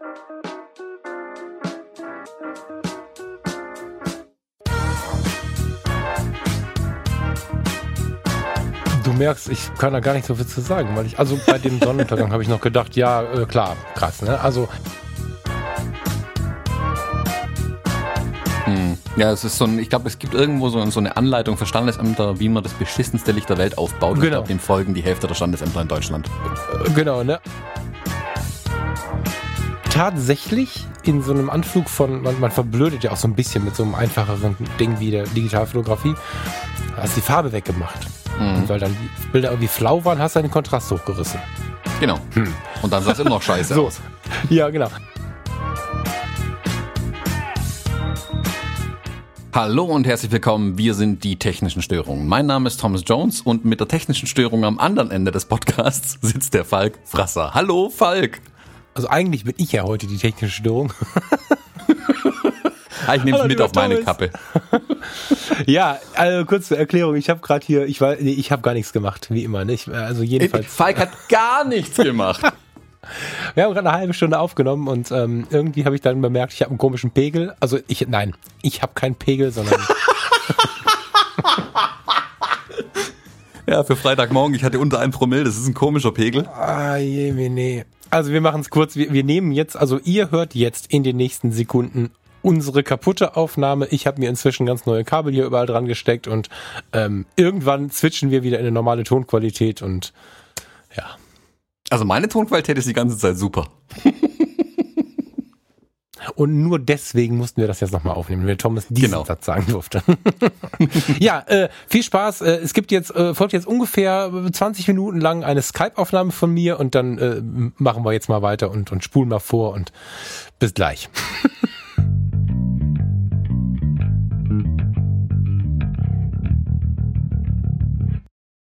Du merkst, ich kann da gar nicht so viel zu sagen, weil ich, also bei dem Sonnenuntergang habe ich noch gedacht, ja, äh, klar, krass, ne? Also. Hm. Ja, es ist so ein, ich glaube, es gibt irgendwo so, so, eine Anleitung für Standesämter, wie man das beschissenste Licht der Welt aufbaut. Genau. Ich glaube, dem folgen die Hälfte der Standesämter in Deutschland. Genau, ne? Tatsächlich in so einem Anflug von, man, man verblödet ja auch so ein bisschen mit so einem einfacheren Ding wie der Digitalfotografie, hast die Farbe weggemacht. Mhm. weil dann die Bilder irgendwie flau waren, hast du den Kontrast hochgerissen. Genau. Hm. Und dann sah es immer noch scheiße so. aus. Ja, genau. Hallo und herzlich willkommen. Wir sind die technischen Störungen. Mein Name ist Thomas Jones und mit der technischen Störung am anderen Ende des Podcasts sitzt der Falk Frasser. Hallo Falk. Also eigentlich bin ich ja heute die technische Störung. Ah, ich nehme es mit auf meine. Kappe. ja, also kurze Erklärung. Ich habe gerade hier, ich war, nee, ich habe gar nichts gemacht, wie immer. Nicht? Also jedenfalls. Falk hat gar nichts gemacht. Wir haben gerade eine halbe Stunde aufgenommen und ähm, irgendwie habe ich dann bemerkt, ich habe einen komischen Pegel. Also ich, nein, ich habe keinen Pegel, sondern. ja, für Freitagmorgen, ich hatte unter einem Promille, das ist ein komischer Pegel. Ah, je, nee. Also wir machen es kurz. Wir, wir nehmen jetzt, also ihr hört jetzt in den nächsten Sekunden unsere kaputte Aufnahme. Ich habe mir inzwischen ganz neue Kabel hier überall dran gesteckt und ähm, irgendwann switchen wir wieder in eine normale Tonqualität und ja. Also meine Tonqualität ist die ganze Zeit super. Und nur deswegen mussten wir das jetzt nochmal aufnehmen, wenn Thomas diesen genau. Satz sagen durfte. ja, äh, viel Spaß. Äh, es gibt jetzt, äh, folgt jetzt ungefähr 20 Minuten lang eine Skype-Aufnahme von mir und dann äh, machen wir jetzt mal weiter und, und spulen mal vor und bis gleich.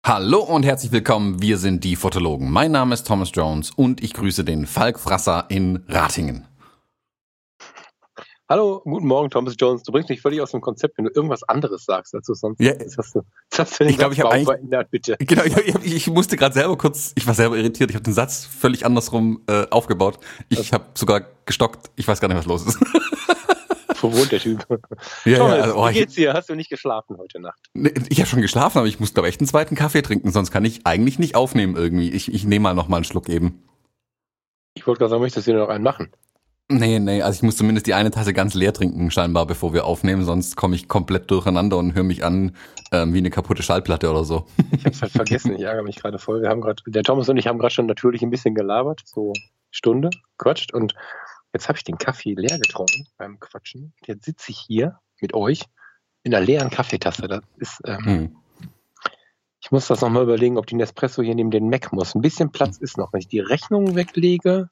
Hallo und herzlich willkommen, wir sind die Fotologen. Mein Name ist Thomas Jones und ich grüße den Falk Frasser in Ratingen. Hallo, guten Morgen, Thomas Jones. Du bringst mich völlig aus dem Konzept, wenn du irgendwas anderes sagst als du sonst. Ja, das hast du, das hast du ich glaube, ich habe verändert, bitte. Genau, ich, ich, ich, musste gerade selber kurz, ich war selber irritiert. Ich habe den Satz völlig andersrum äh, aufgebaut. Ich habe sogar gestockt. Ich weiß gar nicht, was los ist. verwohnt, der Typ. Ja, Thomas, ja, also, oh, wie geht's dir? Hast du nicht geschlafen heute Nacht? Ich habe schon geschlafen, aber ich muss, glaube ich, echt einen zweiten Kaffee trinken, sonst kann ich eigentlich nicht aufnehmen irgendwie. Ich, ich nehme mal noch mal einen Schluck eben. Ich wollte gerade sagen, möchtest du dir noch einen machen? Nee, nee, also ich muss zumindest die eine Tasse ganz leer trinken, scheinbar, bevor wir aufnehmen, sonst komme ich komplett durcheinander und höre mich an ähm, wie eine kaputte Schallplatte oder so. Ich habe es halt vergessen, ich ärgere mich gerade voll. Wir haben gerade, der Thomas und ich haben gerade schon natürlich ein bisschen gelabert, so Stunde, quatscht und Jetzt habe ich den Kaffee leer getrunken beim Quatschen. Jetzt sitze ich hier mit euch in einer leeren Kaffeetasse. Das ist, ähm, hm. Ich muss das nochmal überlegen, ob die Nespresso hier neben den Mac muss. Ein bisschen Platz hm. ist noch. Wenn ich die Rechnung weglege,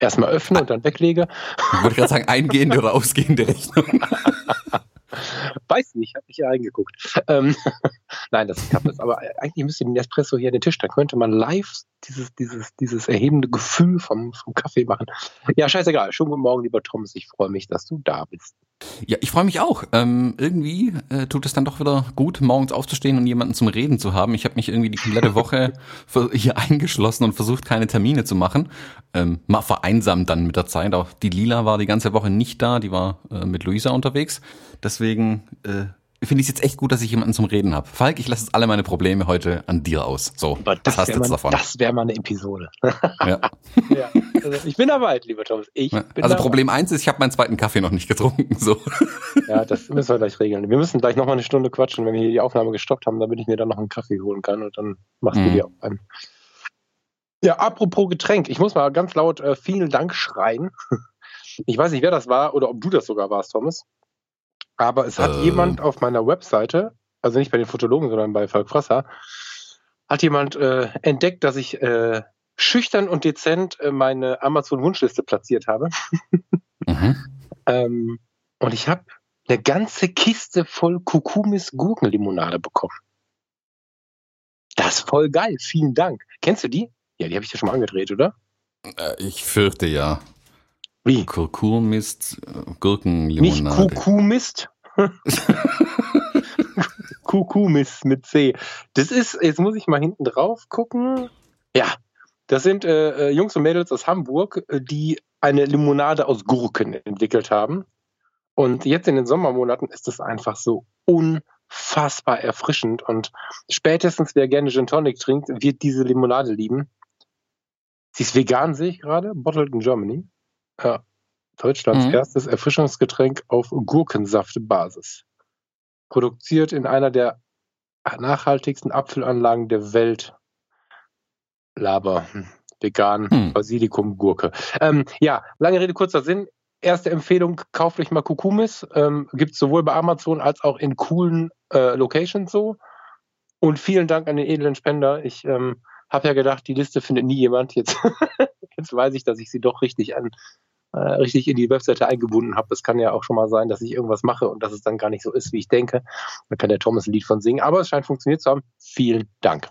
erstmal öffne und dann weglege. Ich würde gerade sagen, eingehende oder ausgehende Rechnung. Weiß nicht, habe ich hier reingeguckt. Ähm, Nein, das ist das. Aber eigentlich müsste den Espresso hier an den Tisch. Da könnte man live dieses, dieses, dieses erhebende Gefühl vom, vom Kaffee machen. Ja, scheißegal. Schönen guten Morgen, lieber Thomas. Ich freue mich, dass du da bist. Ja, ich freue mich auch. Ähm, irgendwie äh, tut es dann doch wieder gut, morgens aufzustehen und jemanden zum Reden zu haben. Ich habe mich irgendwie die komplette Woche hier eingeschlossen und versucht, keine Termine zu machen. Ähm, mal vereinsamt dann mit der Zeit. Auch die Lila war die ganze Woche nicht da, die war äh, mit Luisa unterwegs. Deswegen äh, finde ich es jetzt echt gut, dass ich jemanden zum Reden habe. Falk, ich lasse jetzt alle meine Probleme heute an dir aus. So, Aber das hast du jetzt davon. Das wäre mal eine Episode. ja. ja. Also ich bin dabei, lieber Thomas. Ich ja. bin also Problem eins ist, ich habe meinen zweiten Kaffee noch nicht getrunken. So. Ja, das müssen wir gleich regeln. Wir müssen gleich noch mal eine Stunde quatschen, wenn wir hier die Aufnahme gestoppt haben, damit ich mir dann noch einen Kaffee holen kann und dann machst mhm. du dir auch einen. Ja, apropos Getränk. Ich muss mal ganz laut äh, vielen Dank schreien. Ich weiß nicht, wer das war oder ob du das sogar warst, Thomas. Aber es hat äh. jemand auf meiner Webseite, also nicht bei den Fotologen, sondern bei Falk Frasser, hat jemand äh, entdeckt, dass ich äh, schüchtern und dezent äh, meine Amazon-Wunschliste platziert habe. mhm. ähm, und ich habe eine ganze Kiste voll Kukumis Gurkenlimonade bekommen. Das ist voll geil. Vielen Dank. Kennst du die? Ja, die habe ich dir schon mal angedreht, oder? Äh, ich fürchte ja. Wie? Kurkumist, Gurkenlimonade. Nicht Kukumist? Kukumist mit C. Das ist, jetzt muss ich mal hinten drauf gucken. Ja, Das sind äh, äh, Jungs und Mädels aus Hamburg, äh, die eine Limonade aus Gurken entwickelt haben. Und jetzt in den Sommermonaten ist es einfach so unfassbar erfrischend. Und spätestens wer gerne Gin Tonic trinkt, wird diese Limonade lieben. Sie ist vegan, sehe ich gerade. Bottled in Germany. Ja. Deutschlands mhm. erstes Erfrischungsgetränk auf Gurkensaftbasis. Produziert in einer der nachhaltigsten Apfelanlagen der Welt. Laber. Hm. Vegan, hm. Basilikum, Gurke. Ähm, ja, lange Rede, kurzer Sinn. Erste Empfehlung, kauft euch mal Kukumis. Ähm, Gibt es sowohl bei Amazon als auch in coolen äh, Locations so. Und vielen Dank an den edlen Spender. Ich ähm, habe ja gedacht, die Liste findet nie jemand. Jetzt, jetzt weiß ich, dass ich sie doch richtig an, äh, richtig in die Webseite eingebunden habe. Es kann ja auch schon mal sein, dass ich irgendwas mache und dass es dann gar nicht so ist, wie ich denke. Da kann der Thomas ein Lied von singen. Aber es scheint funktioniert zu haben. Vielen Dank.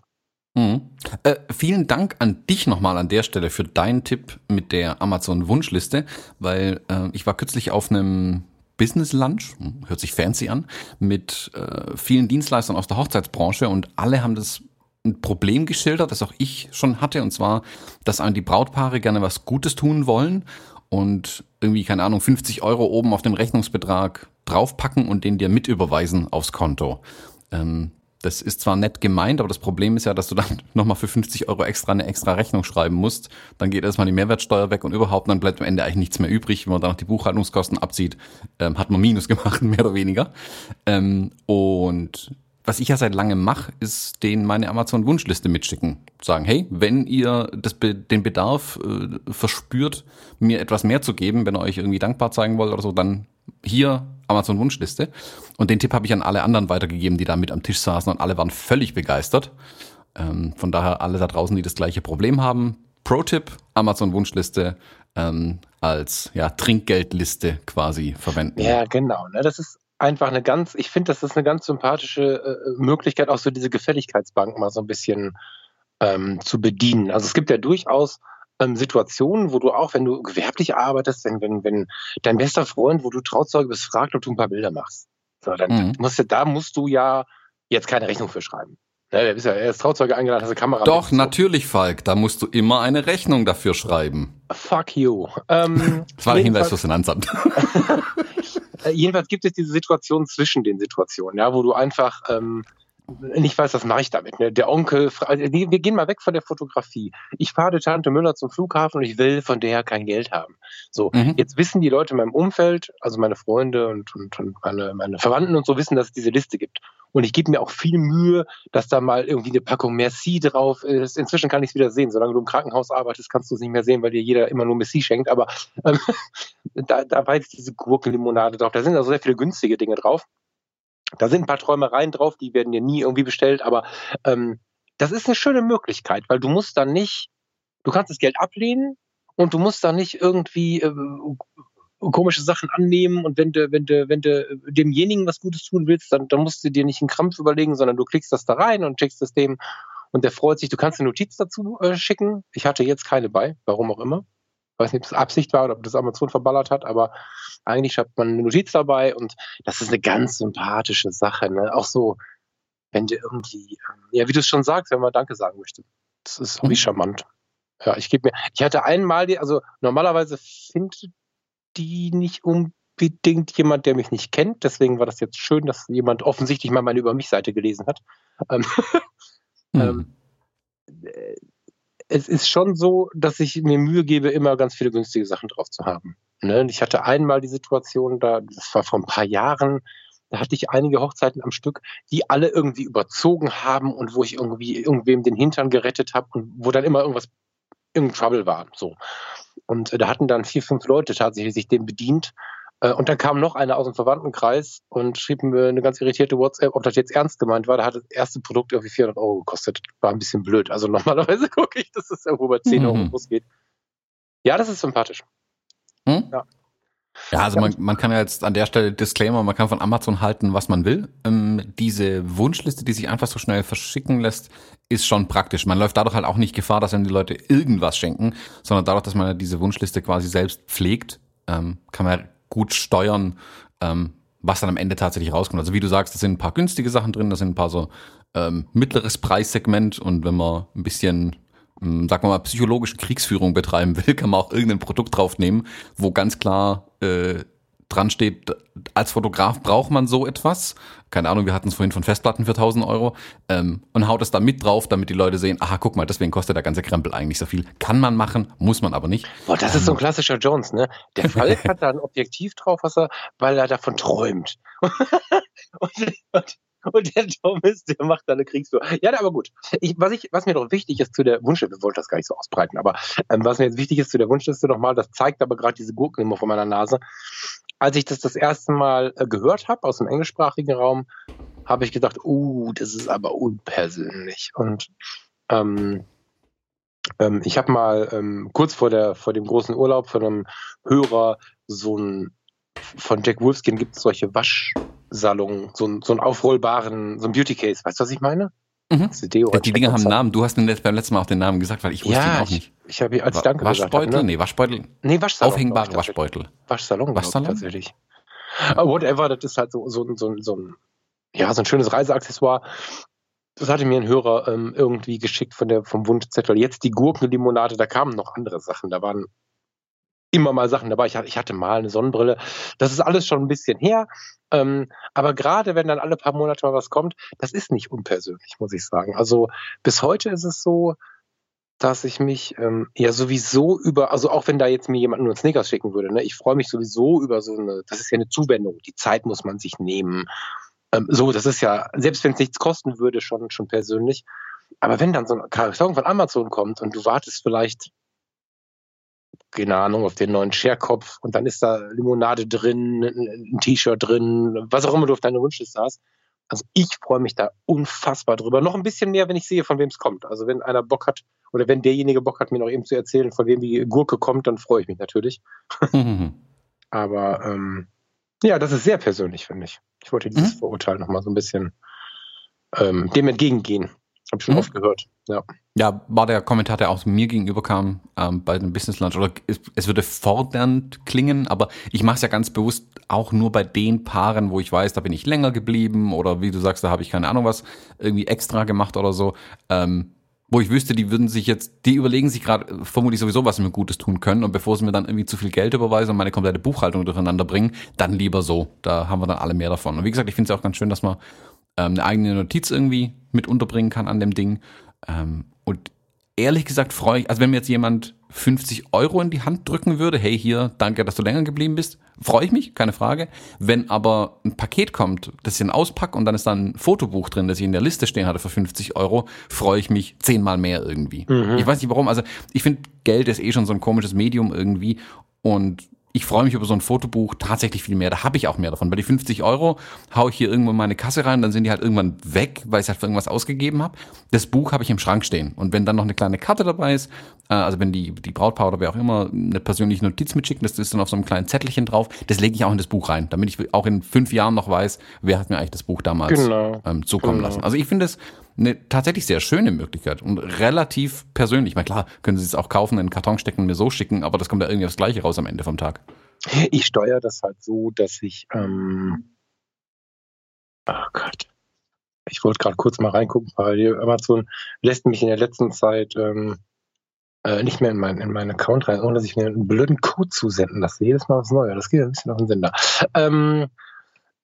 Mhm. Äh, vielen Dank an dich nochmal an der Stelle für deinen Tipp mit der Amazon Wunschliste, weil äh, ich war kürzlich auf einem Business Lunch, hört sich fancy an, mit äh, vielen Dienstleistern aus der Hochzeitsbranche und alle haben das ein Problem geschildert, das auch ich schon hatte, und zwar, dass an die Brautpaare gerne was Gutes tun wollen und irgendwie, keine Ahnung, 50 Euro oben auf den Rechnungsbetrag draufpacken und den dir mitüberweisen aufs Konto. Ähm, das ist zwar nett gemeint, aber das Problem ist ja, dass du dann nochmal für 50 Euro extra eine extra Rechnung schreiben musst. Dann geht erstmal die Mehrwertsteuer weg und überhaupt, dann bleibt am Ende eigentlich nichts mehr übrig. Wenn man dann noch die Buchhaltungskosten abzieht, ähm, hat man Minus gemacht, mehr oder weniger. Ähm, und was ich ja seit langem mache, ist denen meine Amazon-Wunschliste mitschicken. Sagen, hey, wenn ihr das, den Bedarf äh, verspürt, mir etwas mehr zu geben, wenn ihr euch irgendwie dankbar zeigen wollt oder so, dann hier Amazon Wunschliste. Und den Tipp habe ich an alle anderen weitergegeben, die da mit am Tisch saßen und alle waren völlig begeistert. Ähm, von daher alle da draußen, die das gleiche Problem haben. Pro-Tipp, Amazon Wunschliste ähm, als ja, Trinkgeldliste quasi verwenden. Ja, genau. Ne? Das ist einfach eine ganz, ich finde, das ist eine ganz sympathische äh, Möglichkeit, auch so diese Gefälligkeitsbank mal so ein bisschen ähm, zu bedienen. Also es gibt ja durchaus ähm, Situationen, wo du auch, wenn du gewerblich arbeitest, wenn, wenn, wenn dein bester Freund, wo du Trauzeuge bist, fragt, ob du ein paar Bilder machst. So, dann mhm. musst du, da musst du ja jetzt keine Rechnung für schreiben. Ja, der ist ja erst Trauzeuge eingeladen, hast eine Kamera. Doch, natürlich, Falk. Da musst du immer eine Rechnung dafür schreiben. Fuck you. Ähm, das war der Hinweis fürs Finanzamt. Äh, jedenfalls gibt es diese Situation zwischen den Situationen, ja, wo du einfach ähm, nicht weiß, was mache ich damit. Ne? Der Onkel, also wir gehen mal weg von der Fotografie. Ich fahre Tante Müller zum Flughafen und ich will von der kein Geld haben. So, mhm. jetzt wissen die Leute in meinem Umfeld, also meine Freunde und, und, und meine, meine Verwandten und so wissen, dass es diese Liste gibt. Und ich gebe mir auch viel Mühe, dass da mal irgendwie eine Packung Merci drauf ist. Inzwischen kann ich es wieder sehen. Solange du im Krankenhaus arbeitest, kannst du es nicht mehr sehen, weil dir jeder immer nur Merci schenkt. Aber ähm, da, da war jetzt diese Gurkenlimonade drauf. Da sind also sehr viele günstige Dinge drauf. Da sind ein paar Träumereien drauf, die werden dir nie irgendwie bestellt, aber ähm, das ist eine schöne Möglichkeit, weil du musst dann nicht, du kannst das Geld ablehnen und du musst dann nicht irgendwie äh, komische Sachen annehmen und wenn du, wenn du, wenn du demjenigen was Gutes tun willst, dann, dann musst du dir nicht einen Krampf überlegen, sondern du klickst das da rein und checkst das dem und der freut sich. Du kannst eine Notiz dazu äh, schicken. Ich hatte jetzt keine bei, warum auch immer weiß nicht, ob das Absicht war oder ob das Amazon verballert hat, aber eigentlich hat man eine Notiz dabei und das ist eine ganz sympathische Sache. Ne? Auch so, wenn du irgendwie, ähm, ja, wie du es schon sagst, wenn man Danke sagen möchte. Das ist irgendwie mhm. charmant. Ja, ich gebe mir, ich hatte einmal die, also normalerweise findet die nicht unbedingt jemand, der mich nicht kennt. Deswegen war das jetzt schön, dass jemand offensichtlich mal meine Über mich Seite gelesen hat. Ähm, mhm. ähm, äh, es ist schon so, dass ich mir Mühe gebe, immer ganz viele günstige Sachen drauf zu haben. Ne? Ich hatte einmal die Situation, da, das war vor ein paar Jahren, da hatte ich einige Hochzeiten am Stück, die alle irgendwie überzogen haben und wo ich irgendwie irgendwem den Hintern gerettet habe und wo dann immer irgendwas im Trouble war. So. Und äh, da hatten dann vier, fünf Leute tatsächlich sich dem bedient und dann kam noch einer aus dem Verwandtenkreis und schrieb mir eine ganz irritierte WhatsApp, ob das jetzt ernst gemeint war. Da hat das erste Produkt irgendwie 400 Euro gekostet. War ein bisschen blöd. Also normalerweise gucke ich, dass es irgendwo bei 10 mhm. Euro losgeht. Ja, das ist sympathisch. Hm? Ja. Ja, also man, man kann ja jetzt an der Stelle Disclaimer, man kann von Amazon halten, was man will. Ähm, diese Wunschliste, die sich einfach so schnell verschicken lässt, ist schon praktisch. Man läuft dadurch halt auch nicht Gefahr, dass wenn die Leute irgendwas schenken, sondern dadurch, dass man diese Wunschliste quasi selbst pflegt, ähm, kann man gut steuern, ähm, was dann am Ende tatsächlich rauskommt. Also wie du sagst, da sind ein paar günstige Sachen drin, da sind ein paar so ähm, mittleres Preissegment und wenn man ein bisschen hm, sagen wir mal, psychologische Kriegsführung betreiben will, kann man auch irgendein Produkt draufnehmen, wo ganz klar äh, dran steht, als Fotograf braucht man so etwas. Keine Ahnung, wir hatten es vorhin von Festplatten für 1000 Euro ähm, und haut es da mit drauf, damit die Leute sehen, aha, guck mal, deswegen kostet der ganze Krempel eigentlich so viel. Kann man machen, muss man aber nicht. Boah, das ist so ein ähm. klassischer Jones, ne? Der Falk hat da ein Objektiv drauf, was er, weil er davon träumt. und, und, und der Thomas, der macht da eine Kriegstour. Ja, aber gut. Ich, was, ich, was mir doch wichtig ist zu der Wunschliste, wir wollten das gar nicht so ausbreiten, aber ähm, was mir jetzt wichtig ist zu der Wunschliste nochmal, das zeigt aber gerade diese Gurken immer von meiner Nase. Als ich das das erste Mal äh, gehört habe aus dem englischsprachigen Raum, habe ich gedacht, uh, das ist aber unpersönlich. Und ähm, ähm, ich habe mal ähm, kurz vor, der, vor dem großen Urlaub von einem Hörer so ein von Jack Wolfskin gibt es solche Wasch, Salon, so, so einen aufrollbaren, so ein Beauty Case. Weißt du, was ich meine? Mhm. Die, die Dinge haben einen Namen. Du hast beim letzten Mal auch den Namen gesagt, weil ich wusste ja, ihn auch nicht. Ich, habe als Danke Waschbeutel? Gesagt, ne? Nee, Waschbeutel. Nee, Waschsalon. Aufhängbare Waschbeutel. Waschsalon, Waschsalon? tatsächlich. Uh, whatever, das ist halt so, so, so, so, ein, ja, so ein schönes Reiseaccessoire. Das hatte mir ein Hörer ähm, irgendwie geschickt von der, vom Wunschzettel. Jetzt die Gurkenlimonade, da kamen noch andere Sachen. Da waren immer mal Sachen dabei. Ich, ich hatte mal eine Sonnenbrille. Das ist alles schon ein bisschen her. Ähm, aber gerade wenn dann alle paar Monate mal was kommt, das ist nicht unpersönlich, muss ich sagen. Also bis heute ist es so, dass ich mich ähm, ja sowieso über, also auch wenn da jetzt mir jemand nur Snickers schicken würde, ne, ich freue mich sowieso über so eine, das ist ja eine Zuwendung, die Zeit muss man sich nehmen. Ähm, so, das ist ja, selbst wenn es nichts kosten würde, schon, schon persönlich. Aber wenn dann so ein Karton von Amazon kommt und du wartest vielleicht keine Ahnung, auf den neuen Scherkopf und dann ist da Limonade drin, ein T-Shirt drin, was auch immer du auf deine Wunschliste hast. Also ich freue mich da unfassbar drüber. Noch ein bisschen mehr, wenn ich sehe, von wem es kommt. Also wenn einer Bock hat oder wenn derjenige Bock hat, mir noch eben zu erzählen, von wem die Gurke kommt, dann freue ich mich natürlich. Mhm. Aber ähm, ja, das ist sehr persönlich, finde ich. Ich wollte dieses mhm. Vorurteil noch mal so ein bisschen ähm, dem entgegengehen. Habe ich schon mhm. oft gehört. Ja. ja, war der Kommentar, der auch mir gegenüber kam ähm, bei dem Business Lunch. Oder es, es würde fordernd klingen, aber ich mache es ja ganz bewusst auch nur bei den Paaren, wo ich weiß, da bin ich länger geblieben oder wie du sagst, da habe ich keine Ahnung was irgendwie extra gemacht oder so. Ähm, wo ich wüsste, die würden sich jetzt, die überlegen sich gerade vermutlich sowieso, was sie mir Gutes tun können. Und bevor sie mir dann irgendwie zu viel Geld überweisen und meine komplette Buchhaltung durcheinander bringen, dann lieber so. Da haben wir dann alle mehr davon. Und wie gesagt, ich finde es auch ganz schön, dass man ähm, eine eigene Notiz irgendwie mit unterbringen kann an dem Ding. Ähm, und ehrlich gesagt freue ich, also wenn mir jetzt jemand 50 Euro in die Hand drücken würde, hey hier, danke, dass du länger geblieben bist, freue ich mich, keine Frage. Wenn aber ein Paket kommt, das ich dann auspacke und dann ist dann ein Fotobuch drin, das ich in der Liste stehen hatte für 50 Euro, freue ich mich zehnmal mehr irgendwie. Mhm. Ich weiß nicht warum, also ich finde, Geld ist eh schon so ein komisches Medium irgendwie und ich freue mich über so ein Fotobuch tatsächlich viel mehr. Da habe ich auch mehr davon. Bei die 50 Euro haue ich hier irgendwo in meine Kasse rein, dann sind die halt irgendwann weg, weil ich halt für irgendwas ausgegeben habe. Das Buch habe ich im Schrank stehen. Und wenn dann noch eine kleine Karte dabei ist, äh, also wenn die, die Brautpaar oder wer auch immer eine persönliche Notiz mitschicken, das ist dann auf so einem kleinen Zettelchen drauf, das lege ich auch in das Buch rein, damit ich auch in fünf Jahren noch weiß, wer hat mir eigentlich das Buch damals genau. ähm, zukommen genau. lassen. Also ich finde es eine tatsächlich sehr schöne Möglichkeit und relativ persönlich. Ich meine, klar, können Sie es auch kaufen, in den Karton stecken und mir so schicken, aber das kommt ja irgendwie aufs Gleiche raus am Ende vom Tag. Ich steuere das halt so, dass ich, ähm, oh Gott, ich wollte gerade kurz mal reingucken, weil Amazon lässt mich in der letzten Zeit ähm, äh, nicht mehr in, mein, in meinen Account rein, ohne dass ich mir einen blöden Code zusenden lasse. Jedes Mal was Neues. Das geht ein bisschen auf den Sender. Ähm,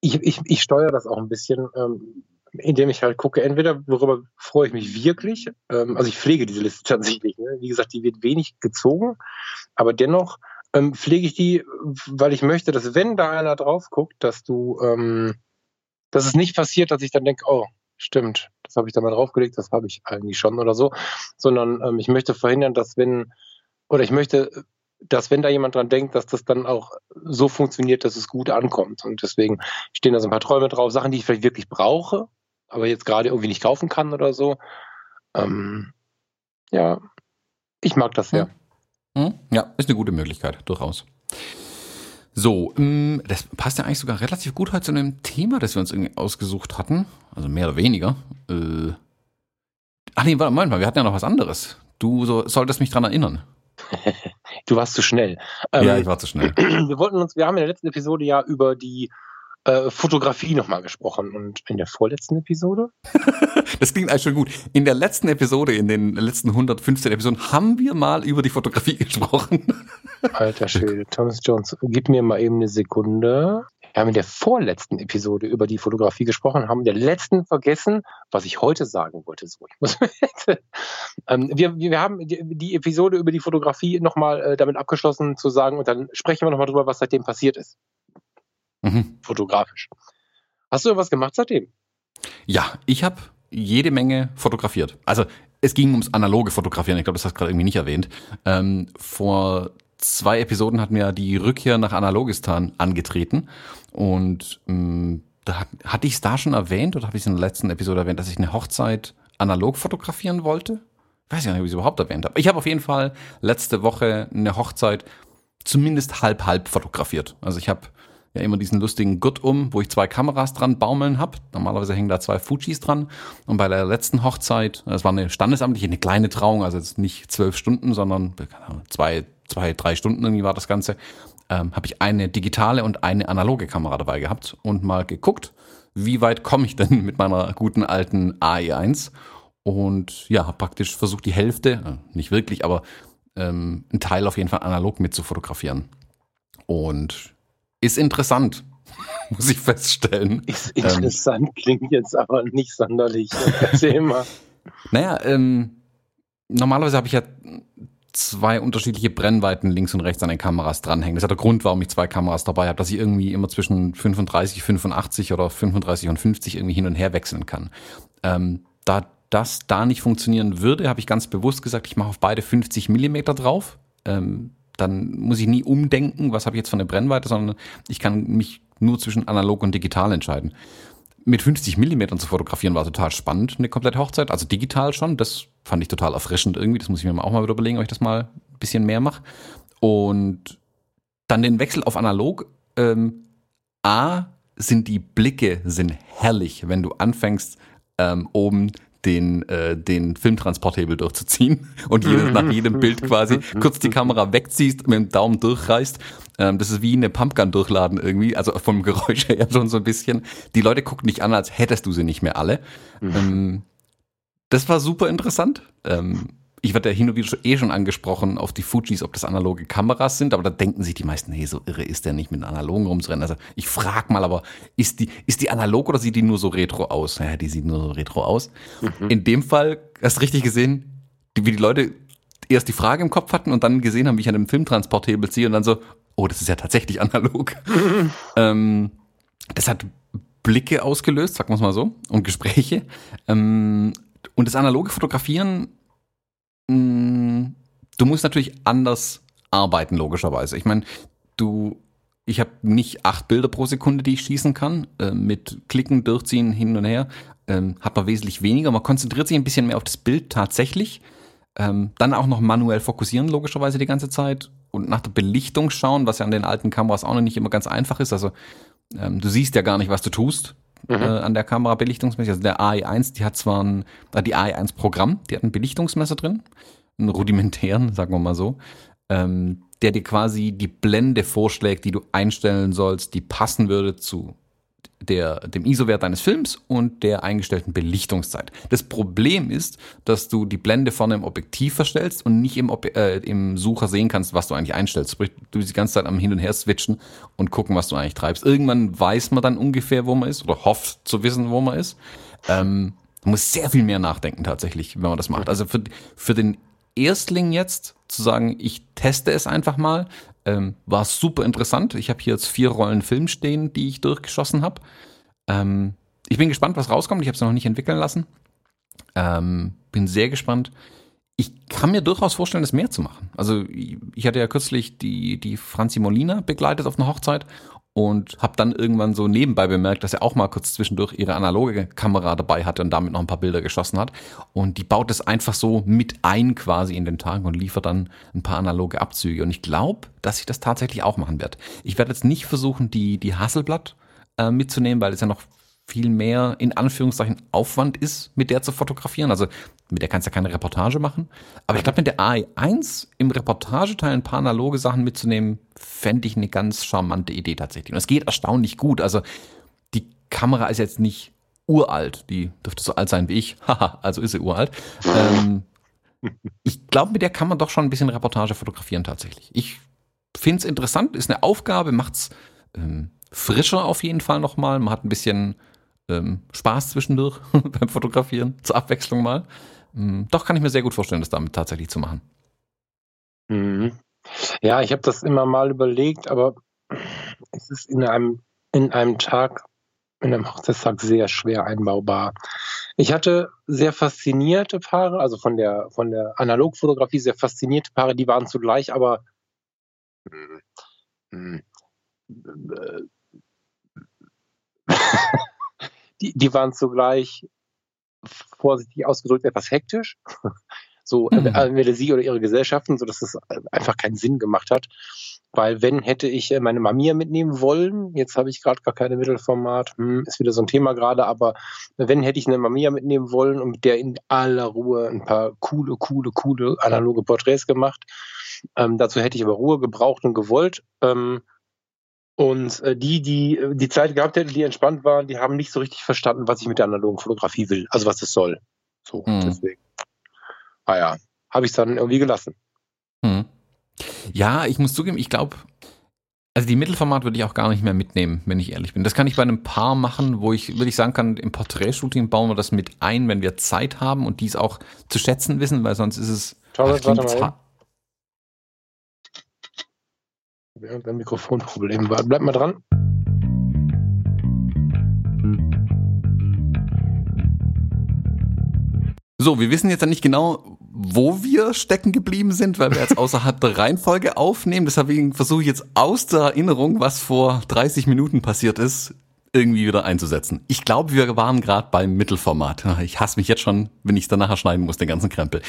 ich, ich, ich steuere das auch ein bisschen. Ähm, indem ich halt gucke, entweder worüber freue ich mich wirklich, ähm, also ich pflege diese Liste tatsächlich, ne? wie gesagt, die wird wenig gezogen, aber dennoch ähm, pflege ich die, weil ich möchte, dass wenn da einer drauf guckt, dass du, ähm, dass es nicht passiert, dass ich dann denke, oh, stimmt, das habe ich da mal draufgelegt, das habe ich eigentlich schon oder so, sondern ähm, ich möchte verhindern, dass wenn, oder ich möchte, dass wenn da jemand dran denkt, dass das dann auch so funktioniert, dass es gut ankommt. Und deswegen stehen da so ein paar Träume drauf, Sachen, die ich vielleicht wirklich brauche, aber jetzt gerade irgendwie nicht kaufen kann oder so. Ähm, ja, ich mag das sehr. Hm? Ja, ist eine gute Möglichkeit, durchaus. So, ähm, das passt ja eigentlich sogar relativ gut heute zu dem Thema, das wir uns irgendwie ausgesucht hatten. Also mehr oder weniger. Äh, ach nee, warte mal, wir hatten ja noch was anderes. Du so, solltest mich dran erinnern. du warst zu schnell. Ähm, ja, ich war zu schnell. Wir wollten uns, wir haben in der letzten Episode ja über die äh, Fotografie nochmal gesprochen. Und in der vorletzten Episode? das klingt eigentlich schon gut. In der letzten Episode, in den letzten 115 Episoden, haben wir mal über die Fotografie gesprochen. Alter Schwede, Thomas Jones, gib mir mal eben eine Sekunde. Wir haben in der vorletzten Episode über die Fotografie gesprochen, haben in der letzten vergessen, was ich heute sagen wollte. So, ich muss, ähm, wir, wir haben die, die, Episode über die Fotografie nochmal äh, damit abgeschlossen zu sagen und dann sprechen wir nochmal drüber, was seitdem passiert ist. Mhm. Fotografisch. Hast du was gemacht seitdem? Ja, ich habe jede Menge fotografiert. Also es ging ums analoge Fotografieren. Ich glaube, das hast du gerade irgendwie nicht erwähnt. Ähm, vor zwei Episoden hatten wir die Rückkehr nach Analogistan angetreten. Und ähm, da hatte ich es da schon erwähnt oder habe ich es in der letzten Episode erwähnt, dass ich eine Hochzeit analog fotografieren wollte? Ich weiß gar nicht, ob ich es überhaupt erwähnt habe. Ich habe auf jeden Fall letzte Woche eine Hochzeit zumindest halb halb fotografiert. Also ich habe ja immer diesen lustigen Gurt um, wo ich zwei Kameras dran baumeln habe. Normalerweise hängen da zwei Fujis dran. Und bei der letzten Hochzeit, das war eine standesamtliche, eine kleine Trauung, also jetzt nicht zwölf Stunden, sondern zwei, zwei, drei Stunden irgendwie war das Ganze, ähm, habe ich eine digitale und eine analoge Kamera dabei gehabt und mal geguckt, wie weit komme ich denn mit meiner guten alten AE1 und ja, habe praktisch versucht, die Hälfte, äh, nicht wirklich, aber ähm, einen Teil auf jeden Fall analog mit zu fotografieren. Und ist interessant, muss ich feststellen. Ist interessant, ähm, klingt jetzt aber nicht sonderlich. Erzähl mal. Naja, ähm, normalerweise habe ich ja zwei unterschiedliche Brennweiten links und rechts an den Kameras dranhängen. Das ist ja der Grund, warum ich zwei Kameras dabei habe, dass ich irgendwie immer zwischen 35, 85 oder 35 und 50 irgendwie hin und her wechseln kann. Ähm, da das da nicht funktionieren würde, habe ich ganz bewusst gesagt, ich mache auf beide 50 Millimeter drauf. Ähm, dann muss ich nie umdenken, was habe ich jetzt von der Brennweite, sondern ich kann mich nur zwischen analog und digital entscheiden. Mit 50 Millimetern zu fotografieren war total spannend, eine komplette Hochzeit, also digital schon. Das fand ich total erfrischend irgendwie. Das muss ich mir auch mal wieder überlegen, ob ich das mal ein bisschen mehr mache. Und dann den Wechsel auf analog. Ähm, A, sind die Blicke sind herrlich, wenn du anfängst, ähm, oben den, äh, den Filmtransporthebel durchzuziehen und jedes, nach jedem Bild quasi kurz die Kamera wegziehst, mit dem Daumen durchreißt. Ähm, das ist wie eine Pumpgun durchladen irgendwie, also vom Geräusch her schon so ein bisschen. Die Leute gucken dich an, als hättest du sie nicht mehr alle. Mhm. Ähm, das war super interessant. Ähm, ich werde ja hin und wieder eh schon angesprochen auf die Fujis, ob das analoge Kameras sind, aber da denken sich die meisten, hey, so irre ist der nicht mit analogen rumzurennen. Also ich frage mal, aber ist die, ist die analog oder sieht die nur so retro aus? Naja, die sieht nur so retro aus. Mhm. In dem Fall, hast du richtig gesehen, wie die Leute erst die Frage im Kopf hatten und dann gesehen haben, wie ich an dem Filmtransporthebel ziehe und dann so, oh, das ist ja tatsächlich analog. Mhm. Ähm, das hat Blicke ausgelöst, sagen wir es mal so, und Gespräche. Ähm, und das analoge Fotografieren Mm, du musst natürlich anders arbeiten, logischerweise. Ich meine, du, ich habe nicht acht Bilder pro Sekunde, die ich schießen kann. Äh, mit Klicken, Durchziehen, hin und her ähm, hat man wesentlich weniger. Man konzentriert sich ein bisschen mehr auf das Bild tatsächlich. Ähm, dann auch noch manuell fokussieren, logischerweise die ganze Zeit. Und nach der Belichtung schauen, was ja an den alten Kameras auch noch nicht immer ganz einfach ist. Also ähm, du siehst ja gar nicht, was du tust mhm. äh, an der Kamera belichtungsmäßig. Also der AE1, die hat zwar ein, die AE1 Programm, die hat ein Belichtungsmesser drin, einen rudimentären, sagen wir mal so, ähm, der dir quasi die Blende vorschlägt, die du einstellen sollst, die passen würde zu der, dem ISO-Wert deines Films und der eingestellten Belichtungszeit. Das Problem ist, dass du die Blende vorne im Objektiv verstellst und nicht im, äh, im Sucher sehen kannst, was du eigentlich einstellst. Sprich, du bist die ganze Zeit am Hin und Her switchen und gucken, was du eigentlich treibst. Irgendwann weiß man dann ungefähr, wo man ist oder hofft zu wissen, wo man ist. Ähm, man muss sehr viel mehr nachdenken tatsächlich, wenn man das macht. Also für, für den Erstling jetzt zu sagen, ich teste es einfach mal, ähm, war super interessant. Ich habe hier jetzt vier Rollen Film stehen, die ich durchgeschossen habe. Ähm, ich bin gespannt, was rauskommt. Ich habe es noch nicht entwickeln lassen. Ähm, bin sehr gespannt. Ich kann mir durchaus vorstellen, das mehr zu machen. Also ich hatte ja kürzlich die, die Franzi Molina begleitet auf einer Hochzeit und habe dann irgendwann so nebenbei bemerkt, dass er auch mal kurz zwischendurch ihre analoge Kamera dabei hatte und damit noch ein paar Bilder geschossen hat. Und die baut es einfach so mit ein quasi in den Tagen und liefert dann ein paar analoge Abzüge. Und ich glaube, dass ich das tatsächlich auch machen werde. Ich werde jetzt nicht versuchen, die, die Hasselblatt äh, mitzunehmen, weil es ja noch viel mehr in Anführungszeichen Aufwand ist, mit der zu fotografieren. Also mit der kannst du ja keine Reportage machen. Aber ich glaube, mit der AI1 im Reportageteil ein paar analoge Sachen mitzunehmen, fände ich eine ganz charmante Idee tatsächlich. Und es geht erstaunlich gut. Also die Kamera ist jetzt nicht uralt. Die dürfte so alt sein wie ich. Haha, also ist sie uralt. Ähm, ich glaube, mit der kann man doch schon ein bisschen Reportage fotografieren tatsächlich. Ich finde es interessant, ist eine Aufgabe, macht's ähm, frischer auf jeden Fall nochmal. Man hat ein bisschen ähm, Spaß zwischendurch beim Fotografieren, zur Abwechslung mal. Ähm, doch kann ich mir sehr gut vorstellen, das damit tatsächlich zu machen. Mhm. Ja, ich habe das immer mal überlegt, aber es ist in einem, in einem Tag, in einem Hochzeitstag sehr schwer einbaubar. Ich hatte sehr faszinierte Paare, also von der, von der Analogfotografie sehr faszinierte Paare, die waren zugleich aber hm, hm, die, die waren zugleich vorsichtig ausgedrückt etwas hektisch. So mhm. entweder sie oder ihre Gesellschaften, so dass es einfach keinen Sinn gemacht hat. Weil wenn hätte ich äh, meine Mamiya mitnehmen wollen, jetzt habe ich gerade gar keine Mittelformat, hm, ist wieder so ein Thema gerade, aber wenn hätte ich eine Mamiya mitnehmen wollen und mit der in aller Ruhe ein paar coole, coole, coole analoge Porträts gemacht. Ähm, dazu hätte ich aber Ruhe gebraucht und gewollt. Ähm, und äh, die, die äh, die Zeit gehabt hätten, die entspannt waren, die haben nicht so richtig verstanden, was ich mit der analogen Fotografie will, also was das soll. So, mhm. deswegen. Naja, ah habe ich es dann irgendwie gelassen. Mhm. Ja, ich muss zugeben, ich glaube, also die Mittelformat würde ich auch gar nicht mehr mitnehmen, wenn ich ehrlich bin. Das kann ich bei einem Paar machen, wo ich, würde ich sagen kann, im Porträtshooting bauen wir das mit ein, wenn wir Zeit haben und dies auch zu schätzen wissen, weil sonst ist es. Schau, das warte mal Irgendein Mikrofonproblem war. Bleib mal dran. So, wir wissen jetzt ja nicht genau, wo wir stecken geblieben sind, weil wir jetzt außerhalb der Reihenfolge aufnehmen. Deshalb versuche ich jetzt aus der Erinnerung, was vor 30 Minuten passiert ist, irgendwie wieder einzusetzen. Ich glaube, wir waren gerade beim Mittelformat. Ich hasse mich jetzt schon, wenn ich es dann nachher schneiden muss, den ganzen Krempel.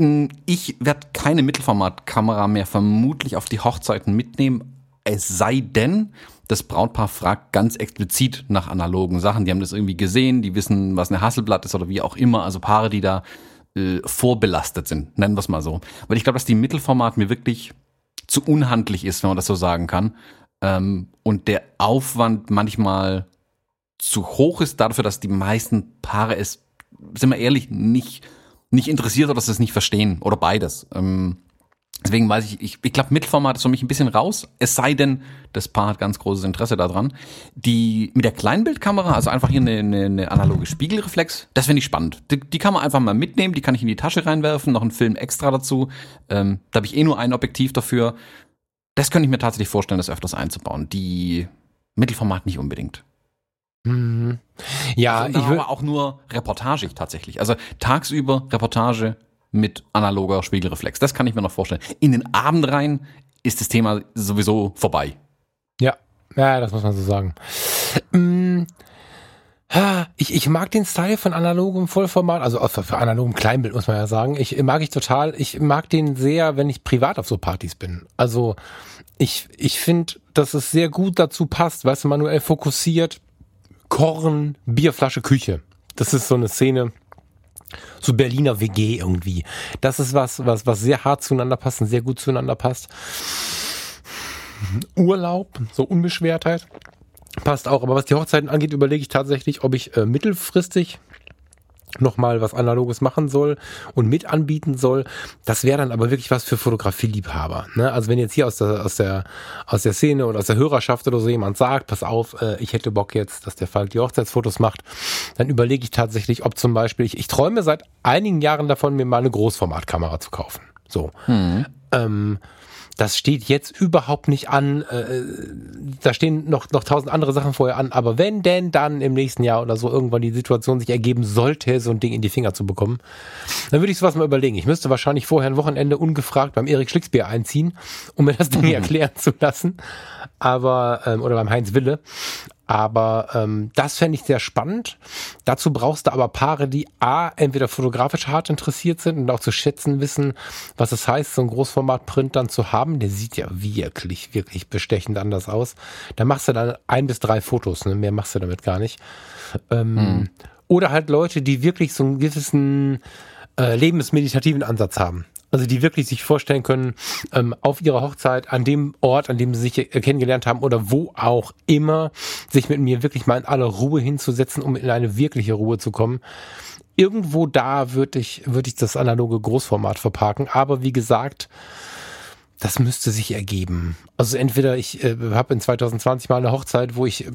Hm, ich werde keine Mittelformatkamera mehr vermutlich auf die Hochzeiten mitnehmen, es sei denn, das Brautpaar fragt ganz explizit nach analogen Sachen. Die haben das irgendwie gesehen, die wissen, was eine Hasselblatt ist oder wie auch immer. Also Paare, die da äh, vorbelastet sind, nennen wir es mal so. Weil ich glaube, dass die Mittelformat mir wirklich zu unhandlich ist, wenn man das so sagen kann. Ähm, und der Aufwand manchmal zu hoch ist dafür, dass die meisten Paare es, sind wir ehrlich, nicht nicht interessiert oder dass sie es nicht verstehen oder beides. Ähm, deswegen weiß ich, ich, ich glaube, Mittelformat ist für mich ein bisschen raus, es sei denn, das Paar hat ganz großes Interesse daran. Die mit der Kleinbildkamera, also einfach hier eine, eine, eine analoge Spiegelreflex, das finde ich spannend. Die, die, kann man einfach mal mitnehmen, die kann ich in die Tasche reinwerfen, noch einen Film extra dazu. Ähm, da habe ich eh nur ein Objektiv dafür. Das könnte ich mir tatsächlich vorstellen, das öfters einzubauen. Die Mittelformat nicht unbedingt. Mhm. Ja, ich will aber auch nur reportagig tatsächlich. Also tagsüber Reportage mit analoger Spiegelreflex. Das kann ich mir noch vorstellen. In den Abend rein ist das Thema sowieso vorbei. Ja, ja, das muss man so sagen. Mm, ich, ich mag den Style von analogem Vollformat, also für, für analogem Kleinbild muss man ja sagen. Ich mag ich total. Ich mag den sehr, wenn ich privat auf so Partys bin. Also ich, ich finde, dass es sehr gut dazu passt, weißt du, manuell fokussiert Korn, Bierflasche, Küche. Das ist so eine Szene, so Berliner WG irgendwie. Das ist was, was, was sehr hart zueinander passt und sehr gut zueinander passt. Urlaub, so Unbeschwertheit passt auch. Aber was die Hochzeiten angeht, überlege ich tatsächlich, ob ich äh, mittelfristig nochmal was Analoges machen soll und mit anbieten soll. Das wäre dann aber wirklich was für Fotografieliebhaber. Ne? Also wenn jetzt hier aus der, aus der, aus der Szene oder aus der Hörerschaft oder so jemand sagt, pass auf, äh, ich hätte Bock jetzt, dass der Falk die Hochzeitsfotos macht, dann überlege ich tatsächlich, ob zum Beispiel, ich, ich träume seit einigen Jahren davon, mir mal eine Großformatkamera zu kaufen. So. Hm. Ähm, das steht jetzt überhaupt nicht an. Äh, da stehen noch, noch tausend andere Sachen vorher an. Aber wenn denn dann im nächsten Jahr oder so irgendwann die Situation sich ergeben sollte, so ein Ding in die Finger zu bekommen, dann würde ich sowas mal überlegen. Ich müsste wahrscheinlich vorher ein Wochenende ungefragt beim Erik Schlicksbier einziehen, um mir das Ding mhm. erklären zu lassen. Aber, ähm, oder beim Heinz Wille. Aber ähm, das fände ich sehr spannend. Dazu brauchst du aber Paare, die A, entweder fotografisch hart interessiert sind und auch zu schätzen wissen, was es heißt, so ein Großformat-Print dann zu haben. Der sieht ja wirklich, wirklich bestechend anders aus. Da machst du dann ein bis drei Fotos, ne? mehr machst du damit gar nicht. Ähm, hm. Oder halt Leute, die wirklich so einen gewissen äh, lebensmeditativen Ansatz haben. Also die wirklich sich vorstellen können, ähm, auf ihrer Hochzeit, an dem Ort, an dem sie sich äh, kennengelernt haben oder wo auch immer, sich mit mir wirklich mal in aller Ruhe hinzusetzen, um in eine wirkliche Ruhe zu kommen. Irgendwo da würde ich, würde ich das analoge Großformat verparken. Aber wie gesagt, das müsste sich ergeben. Also entweder ich äh, habe in 2020 mal eine Hochzeit, wo ich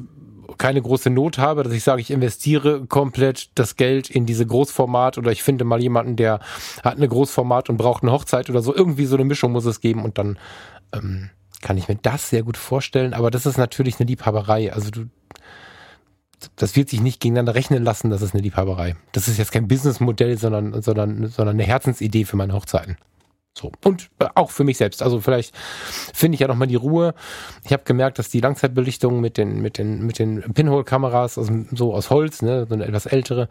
keine große Not habe, dass ich sage, ich investiere komplett das Geld in diese Großformat oder ich finde mal jemanden, der hat eine Großformat und braucht eine Hochzeit oder so. Irgendwie so eine Mischung muss es geben und dann ähm, kann ich mir das sehr gut vorstellen. Aber das ist natürlich eine Liebhaberei. Also du, das wird sich nicht gegeneinander rechnen lassen, das ist eine Liebhaberei. Das ist jetzt kein Businessmodell, sondern, sondern, sondern eine Herzensidee für meine Hochzeiten. So. Und äh, auch für mich selbst. Also vielleicht finde ich ja nochmal die Ruhe. Ich habe gemerkt, dass die Langzeitbelichtung mit den, mit den, mit den Pinhole-Kameras, also so aus Holz, ne, so eine etwas ältere,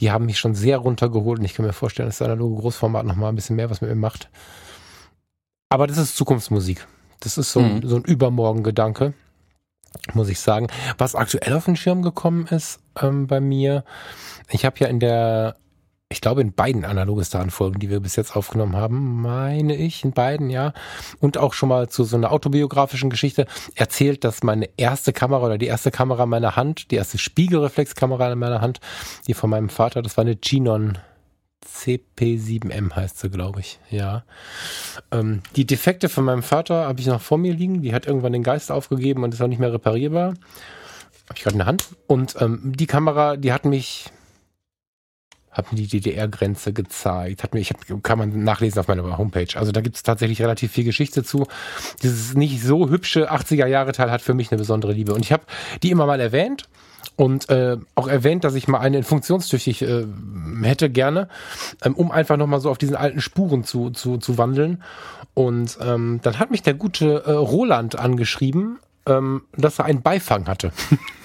die haben mich schon sehr runtergeholt und ich kann mir vorstellen, dass das analoge Großformat nochmal ein bisschen mehr was mit mir macht. Aber das ist Zukunftsmusik. Das ist so, mhm. so ein Übermorgen-Gedanke, muss ich sagen. Was aktuell auf den Schirm gekommen ist ähm, bei mir, ich habe ja in der ich glaube, in beiden Analogistan-Folgen, die wir bis jetzt aufgenommen haben, meine ich, in beiden, ja. Und auch schon mal zu so einer autobiografischen Geschichte erzählt, dass meine erste Kamera oder die erste Kamera meiner Hand, die erste Spiegelreflexkamera in meiner Hand, die von meinem Vater, das war eine Genon CP7M heißt sie, glaube ich. Ja. Ähm, die Defekte von meinem Vater habe ich noch vor mir liegen. Die hat irgendwann den Geist aufgegeben und ist auch nicht mehr reparierbar. Habe ich gerade in der Hand. Und ähm, die Kamera, die hat mich hat mir die DDR-Grenze gezeigt. Hat mir, ich hab, kann man nachlesen auf meiner Homepage. Also da gibt es tatsächlich relativ viel Geschichte zu. Dieses nicht so hübsche 80er-Jahre-Teil hat für mich eine besondere Liebe. Und ich habe die immer mal erwähnt und äh, auch erwähnt, dass ich mal eine funktionstüchtig äh, hätte gerne, ähm, um einfach nochmal so auf diesen alten Spuren zu, zu, zu wandeln. Und ähm, dann hat mich der gute äh, Roland angeschrieben, ähm, dass er einen Beifang hatte.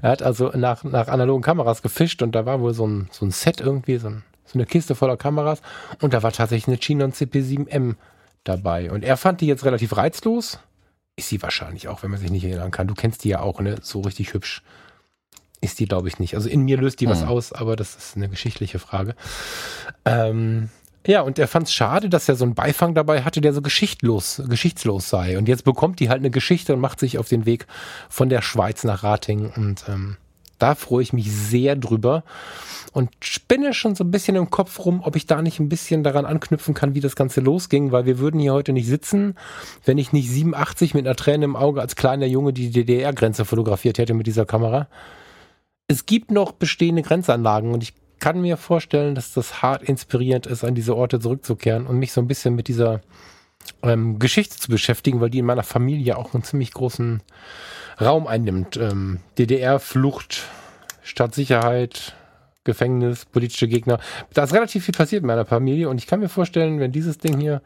er hat also nach, nach analogen Kameras gefischt und da war wohl so ein, so ein Set irgendwie, so, ein, so eine Kiste voller Kameras und da war tatsächlich eine Chinon CP7M dabei. Und er fand die jetzt relativ reizlos. Ist sie wahrscheinlich auch, wenn man sich nicht erinnern kann. Du kennst die ja auch, ne? So richtig hübsch ist die, glaube ich, nicht. Also in mir löst die mhm. was aus, aber das ist eine geschichtliche Frage. Ähm, ja, und er fand es schade, dass er so einen Beifang dabei hatte, der so geschichtlos, geschichtslos sei. Und jetzt bekommt die halt eine Geschichte und macht sich auf den Weg von der Schweiz nach Ratingen. Und ähm, da freue ich mich sehr drüber und spinne schon so ein bisschen im Kopf rum, ob ich da nicht ein bisschen daran anknüpfen kann, wie das Ganze losging, weil wir würden hier heute nicht sitzen, wenn ich nicht 87 mit einer Träne im Auge als kleiner Junge die DDR-Grenze fotografiert hätte mit dieser Kamera. Es gibt noch bestehende Grenzanlagen und ich kann mir vorstellen, dass das hart inspirierend ist, an diese Orte zurückzukehren und mich so ein bisschen mit dieser ähm, Geschichte zu beschäftigen, weil die in meiner Familie auch einen ziemlich großen Raum einnimmt. Ähm, DDR-Flucht, Stadtsicherheit, Gefängnis, politische Gegner. Da ist relativ viel passiert in meiner Familie und ich kann mir vorstellen, wenn dieses Ding hier,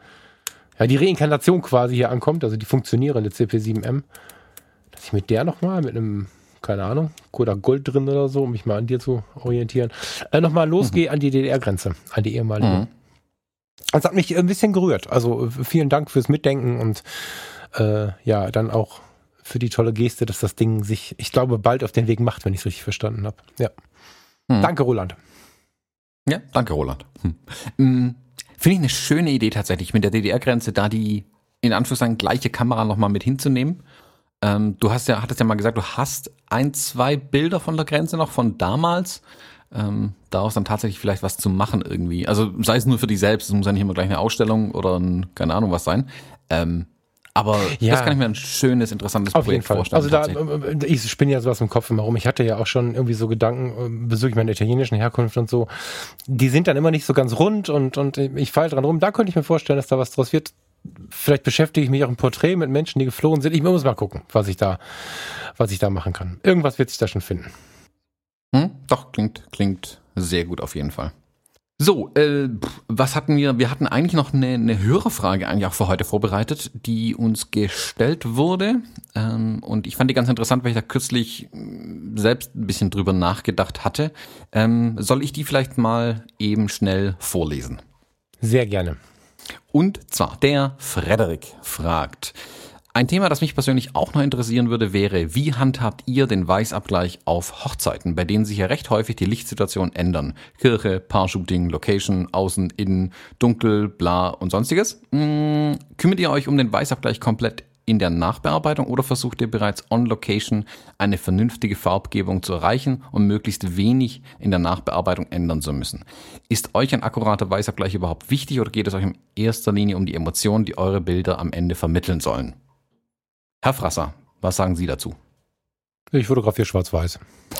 ja, die Reinkarnation quasi hier ankommt, also die funktionierende CP7M, dass ich mit der nochmal, mit einem keine Ahnung, oder Gold drin oder so, um mich mal an dir zu orientieren, äh, nochmal losgehe mhm. an die DDR-Grenze, an die ehemalige. Mhm. Das hat mich ein bisschen gerührt. Also vielen Dank fürs Mitdenken und äh, ja, dann auch für die tolle Geste, dass das Ding sich, ich glaube, bald auf den Weg macht, wenn ich es richtig verstanden habe. Ja. Mhm. Danke, Roland. Ja, danke, Roland. Hm. Mhm. Finde ich eine schöne Idee tatsächlich, mit der DDR-Grenze da die in Anführungszeichen gleiche Kamera nochmal mit hinzunehmen ähm, du hast ja, hattest ja mal gesagt, du hast ein, zwei Bilder von der Grenze noch von damals. Ähm, daraus dann tatsächlich vielleicht was zu machen irgendwie. Also sei es nur für dich selbst, es muss ja nicht immer gleich eine Ausstellung oder ein, keine Ahnung was sein. Ähm, aber ja. das kann ich mir ein schönes, interessantes Auf Projekt vorstellen. Also da, äh, ich spinne ja sowas im Kopf immer rum. Ich hatte ja auch schon irgendwie so Gedanken äh, bezüglich meiner italienischen Herkunft und so. Die sind dann immer nicht so ganz rund und, und ich falle dran rum. Da könnte ich mir vorstellen, dass da was draus wird vielleicht beschäftige ich mich auch im Porträt mit Menschen, die geflohen sind. Ich muss mal gucken, was ich da, was ich da machen kann. Irgendwas wird sich da schon finden. Hm, doch, klingt, klingt sehr gut auf jeden Fall. So, äh, was hatten wir? Wir hatten eigentlich noch eine, eine Hörerfrage eigentlich auch für heute vorbereitet, die uns gestellt wurde. Ähm, und ich fand die ganz interessant, weil ich da kürzlich mm, selbst ein bisschen drüber nachgedacht hatte. Ähm, soll ich die vielleicht mal eben schnell vorlesen? Sehr gerne. Und zwar der Frederik fragt, ein Thema, das mich persönlich auch noch interessieren würde, wäre, wie handhabt ihr den Weißabgleich auf Hochzeiten, bei denen sich ja recht häufig die Lichtsituationen ändern? Kirche, Paar-Shooting, Location, Außen, Innen, Dunkel, bla und sonstiges. Hm, kümmert ihr euch um den Weißabgleich komplett in der Nachbearbeitung oder versucht ihr bereits on Location eine vernünftige Farbgebung zu erreichen und möglichst wenig in der Nachbearbeitung ändern zu müssen? Ist euch ein akkurater Weißabgleich überhaupt wichtig oder geht es euch in erster Linie um die Emotionen, die eure Bilder am Ende vermitteln sollen? Herr Frasser, was sagen Sie dazu? Ich fotografiere schwarz-weiß.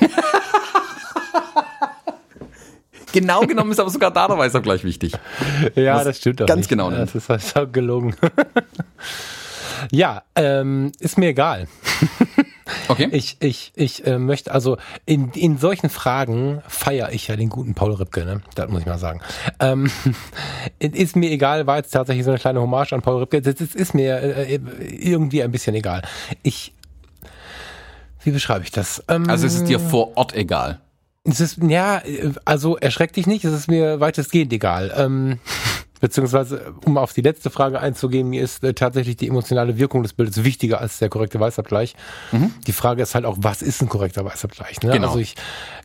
genau genommen ist aber sogar da der Weißabgleich wichtig. Ja, das, das stimmt doch Ganz nicht. genau. Das ist halt gelogen. ja, ähm, ist mir egal. Okay. Ich, ich, ich äh, möchte, also in, in solchen Fragen feiere ich ja den guten Paul Ripke, ne? Das muss ich mal sagen. Ähm, ist mir egal, war jetzt tatsächlich so eine kleine Hommage an Paul Ripke. Das ist, ist mir äh, irgendwie ein bisschen egal. Ich, wie beschreibe ich das? Ähm, also es ist dir vor Ort egal. Es ist, ja, also erschreck dich nicht, es ist mir weitestgehend egal. Ähm, Beziehungsweise, um auf die letzte Frage einzugehen, mir ist äh, tatsächlich die emotionale Wirkung des Bildes wichtiger als der korrekte Weißabgleich. Mhm. Die Frage ist halt auch, was ist ein korrekter Weißabgleich? Ne? Genau. Also ich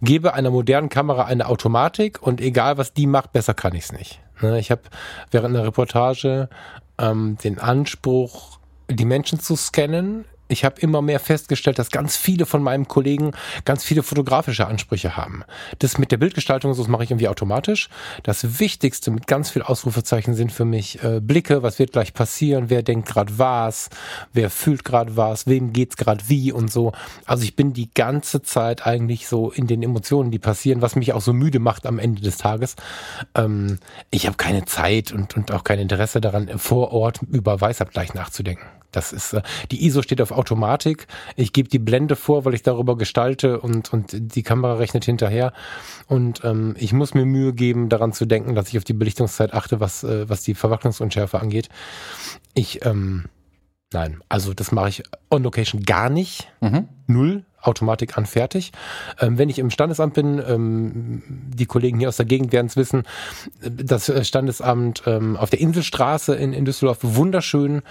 gebe einer modernen Kamera eine Automatik und egal was die macht, besser kann ich es nicht. Ne? Ich habe während einer Reportage ähm, den Anspruch, die Menschen zu scannen ich habe immer mehr festgestellt, dass ganz viele von meinen Kollegen ganz viele fotografische Ansprüche haben. Das mit der Bildgestaltung, das mache ich irgendwie automatisch. Das Wichtigste mit ganz viel Ausrufezeichen sind für mich äh, Blicke, was wird gleich passieren, wer denkt gerade was, wer fühlt gerade was, wem geht's gerade wie und so. Also ich bin die ganze Zeit eigentlich so in den Emotionen, die passieren, was mich auch so müde macht am Ende des Tages. Ähm, ich habe keine Zeit und, und auch kein Interesse daran, vor Ort über Weißabgleich nachzudenken. Das ist, äh, die ISO steht auf Automatik. Ich gebe die Blende vor, weil ich darüber gestalte und, und die Kamera rechnet hinterher. Und ähm, ich muss mir Mühe geben, daran zu denken, dass ich auf die Belichtungszeit achte, was, äh, was die Verwacklungsunschärfe angeht. Ich, ähm, nein, also das mache ich on Location gar nicht. Mhm. Null. Automatik an fertig. Ähm, wenn ich im Standesamt bin, ähm, die Kollegen hier aus der Gegend werden es wissen, das Standesamt ähm, auf der Inselstraße in, in Düsseldorf wunderschön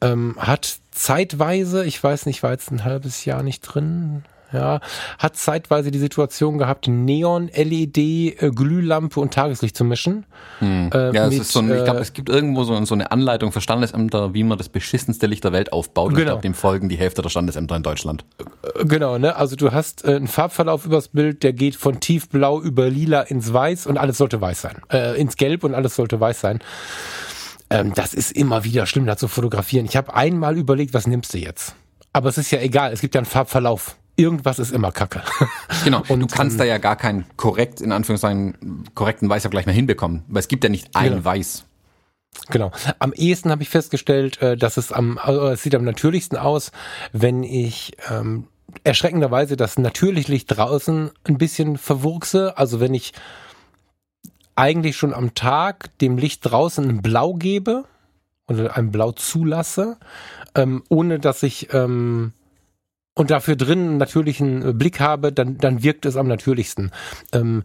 ähm, hat zeitweise, ich weiß nicht, war jetzt ein halbes Jahr nicht drin, ja, hat zeitweise die Situation gehabt, Neon, LED, äh, Glühlampe und Tageslicht zu mischen. Hm. Äh, ja, mit, ist so ein, ich glaube, äh, es gibt irgendwo so, so, eine Anleitung für Standesämter, wie man das beschissenste Licht der Welt aufbaut. Genau. ich glaube, dem folgen die Hälfte der Standesämter in Deutschland. Äh, genau, ne? Also du hast äh, einen Farbverlauf übers Bild, der geht von tiefblau über lila ins Weiß und alles sollte weiß sein. Äh, ins Gelb und alles sollte weiß sein. Ähm, das ist immer wieder schlimm, da zu fotografieren. Ich habe einmal überlegt, was nimmst du jetzt? Aber es ist ja egal, es gibt ja einen Farbverlauf. Irgendwas ist immer Kacke. Genau. Und du kannst ähm, da ja gar keinen korrekt, in Anführungszeichen, korrekten Weißabgleich mehr hinbekommen, weil es gibt ja nicht ein genau. Weiß. Genau. Am ehesten habe ich festgestellt, äh, dass es am, also es sieht am natürlichsten aus, wenn ich ähm, erschreckenderweise das natürliche Licht draußen ein bisschen verwurkse. Also wenn ich eigentlich schon am Tag dem Licht draußen ein Blau gebe oder ein Blau zulasse, ähm, ohne dass ich ähm, und dafür drin einen natürlichen Blick habe, dann, dann wirkt es am natürlichsten. Ähm,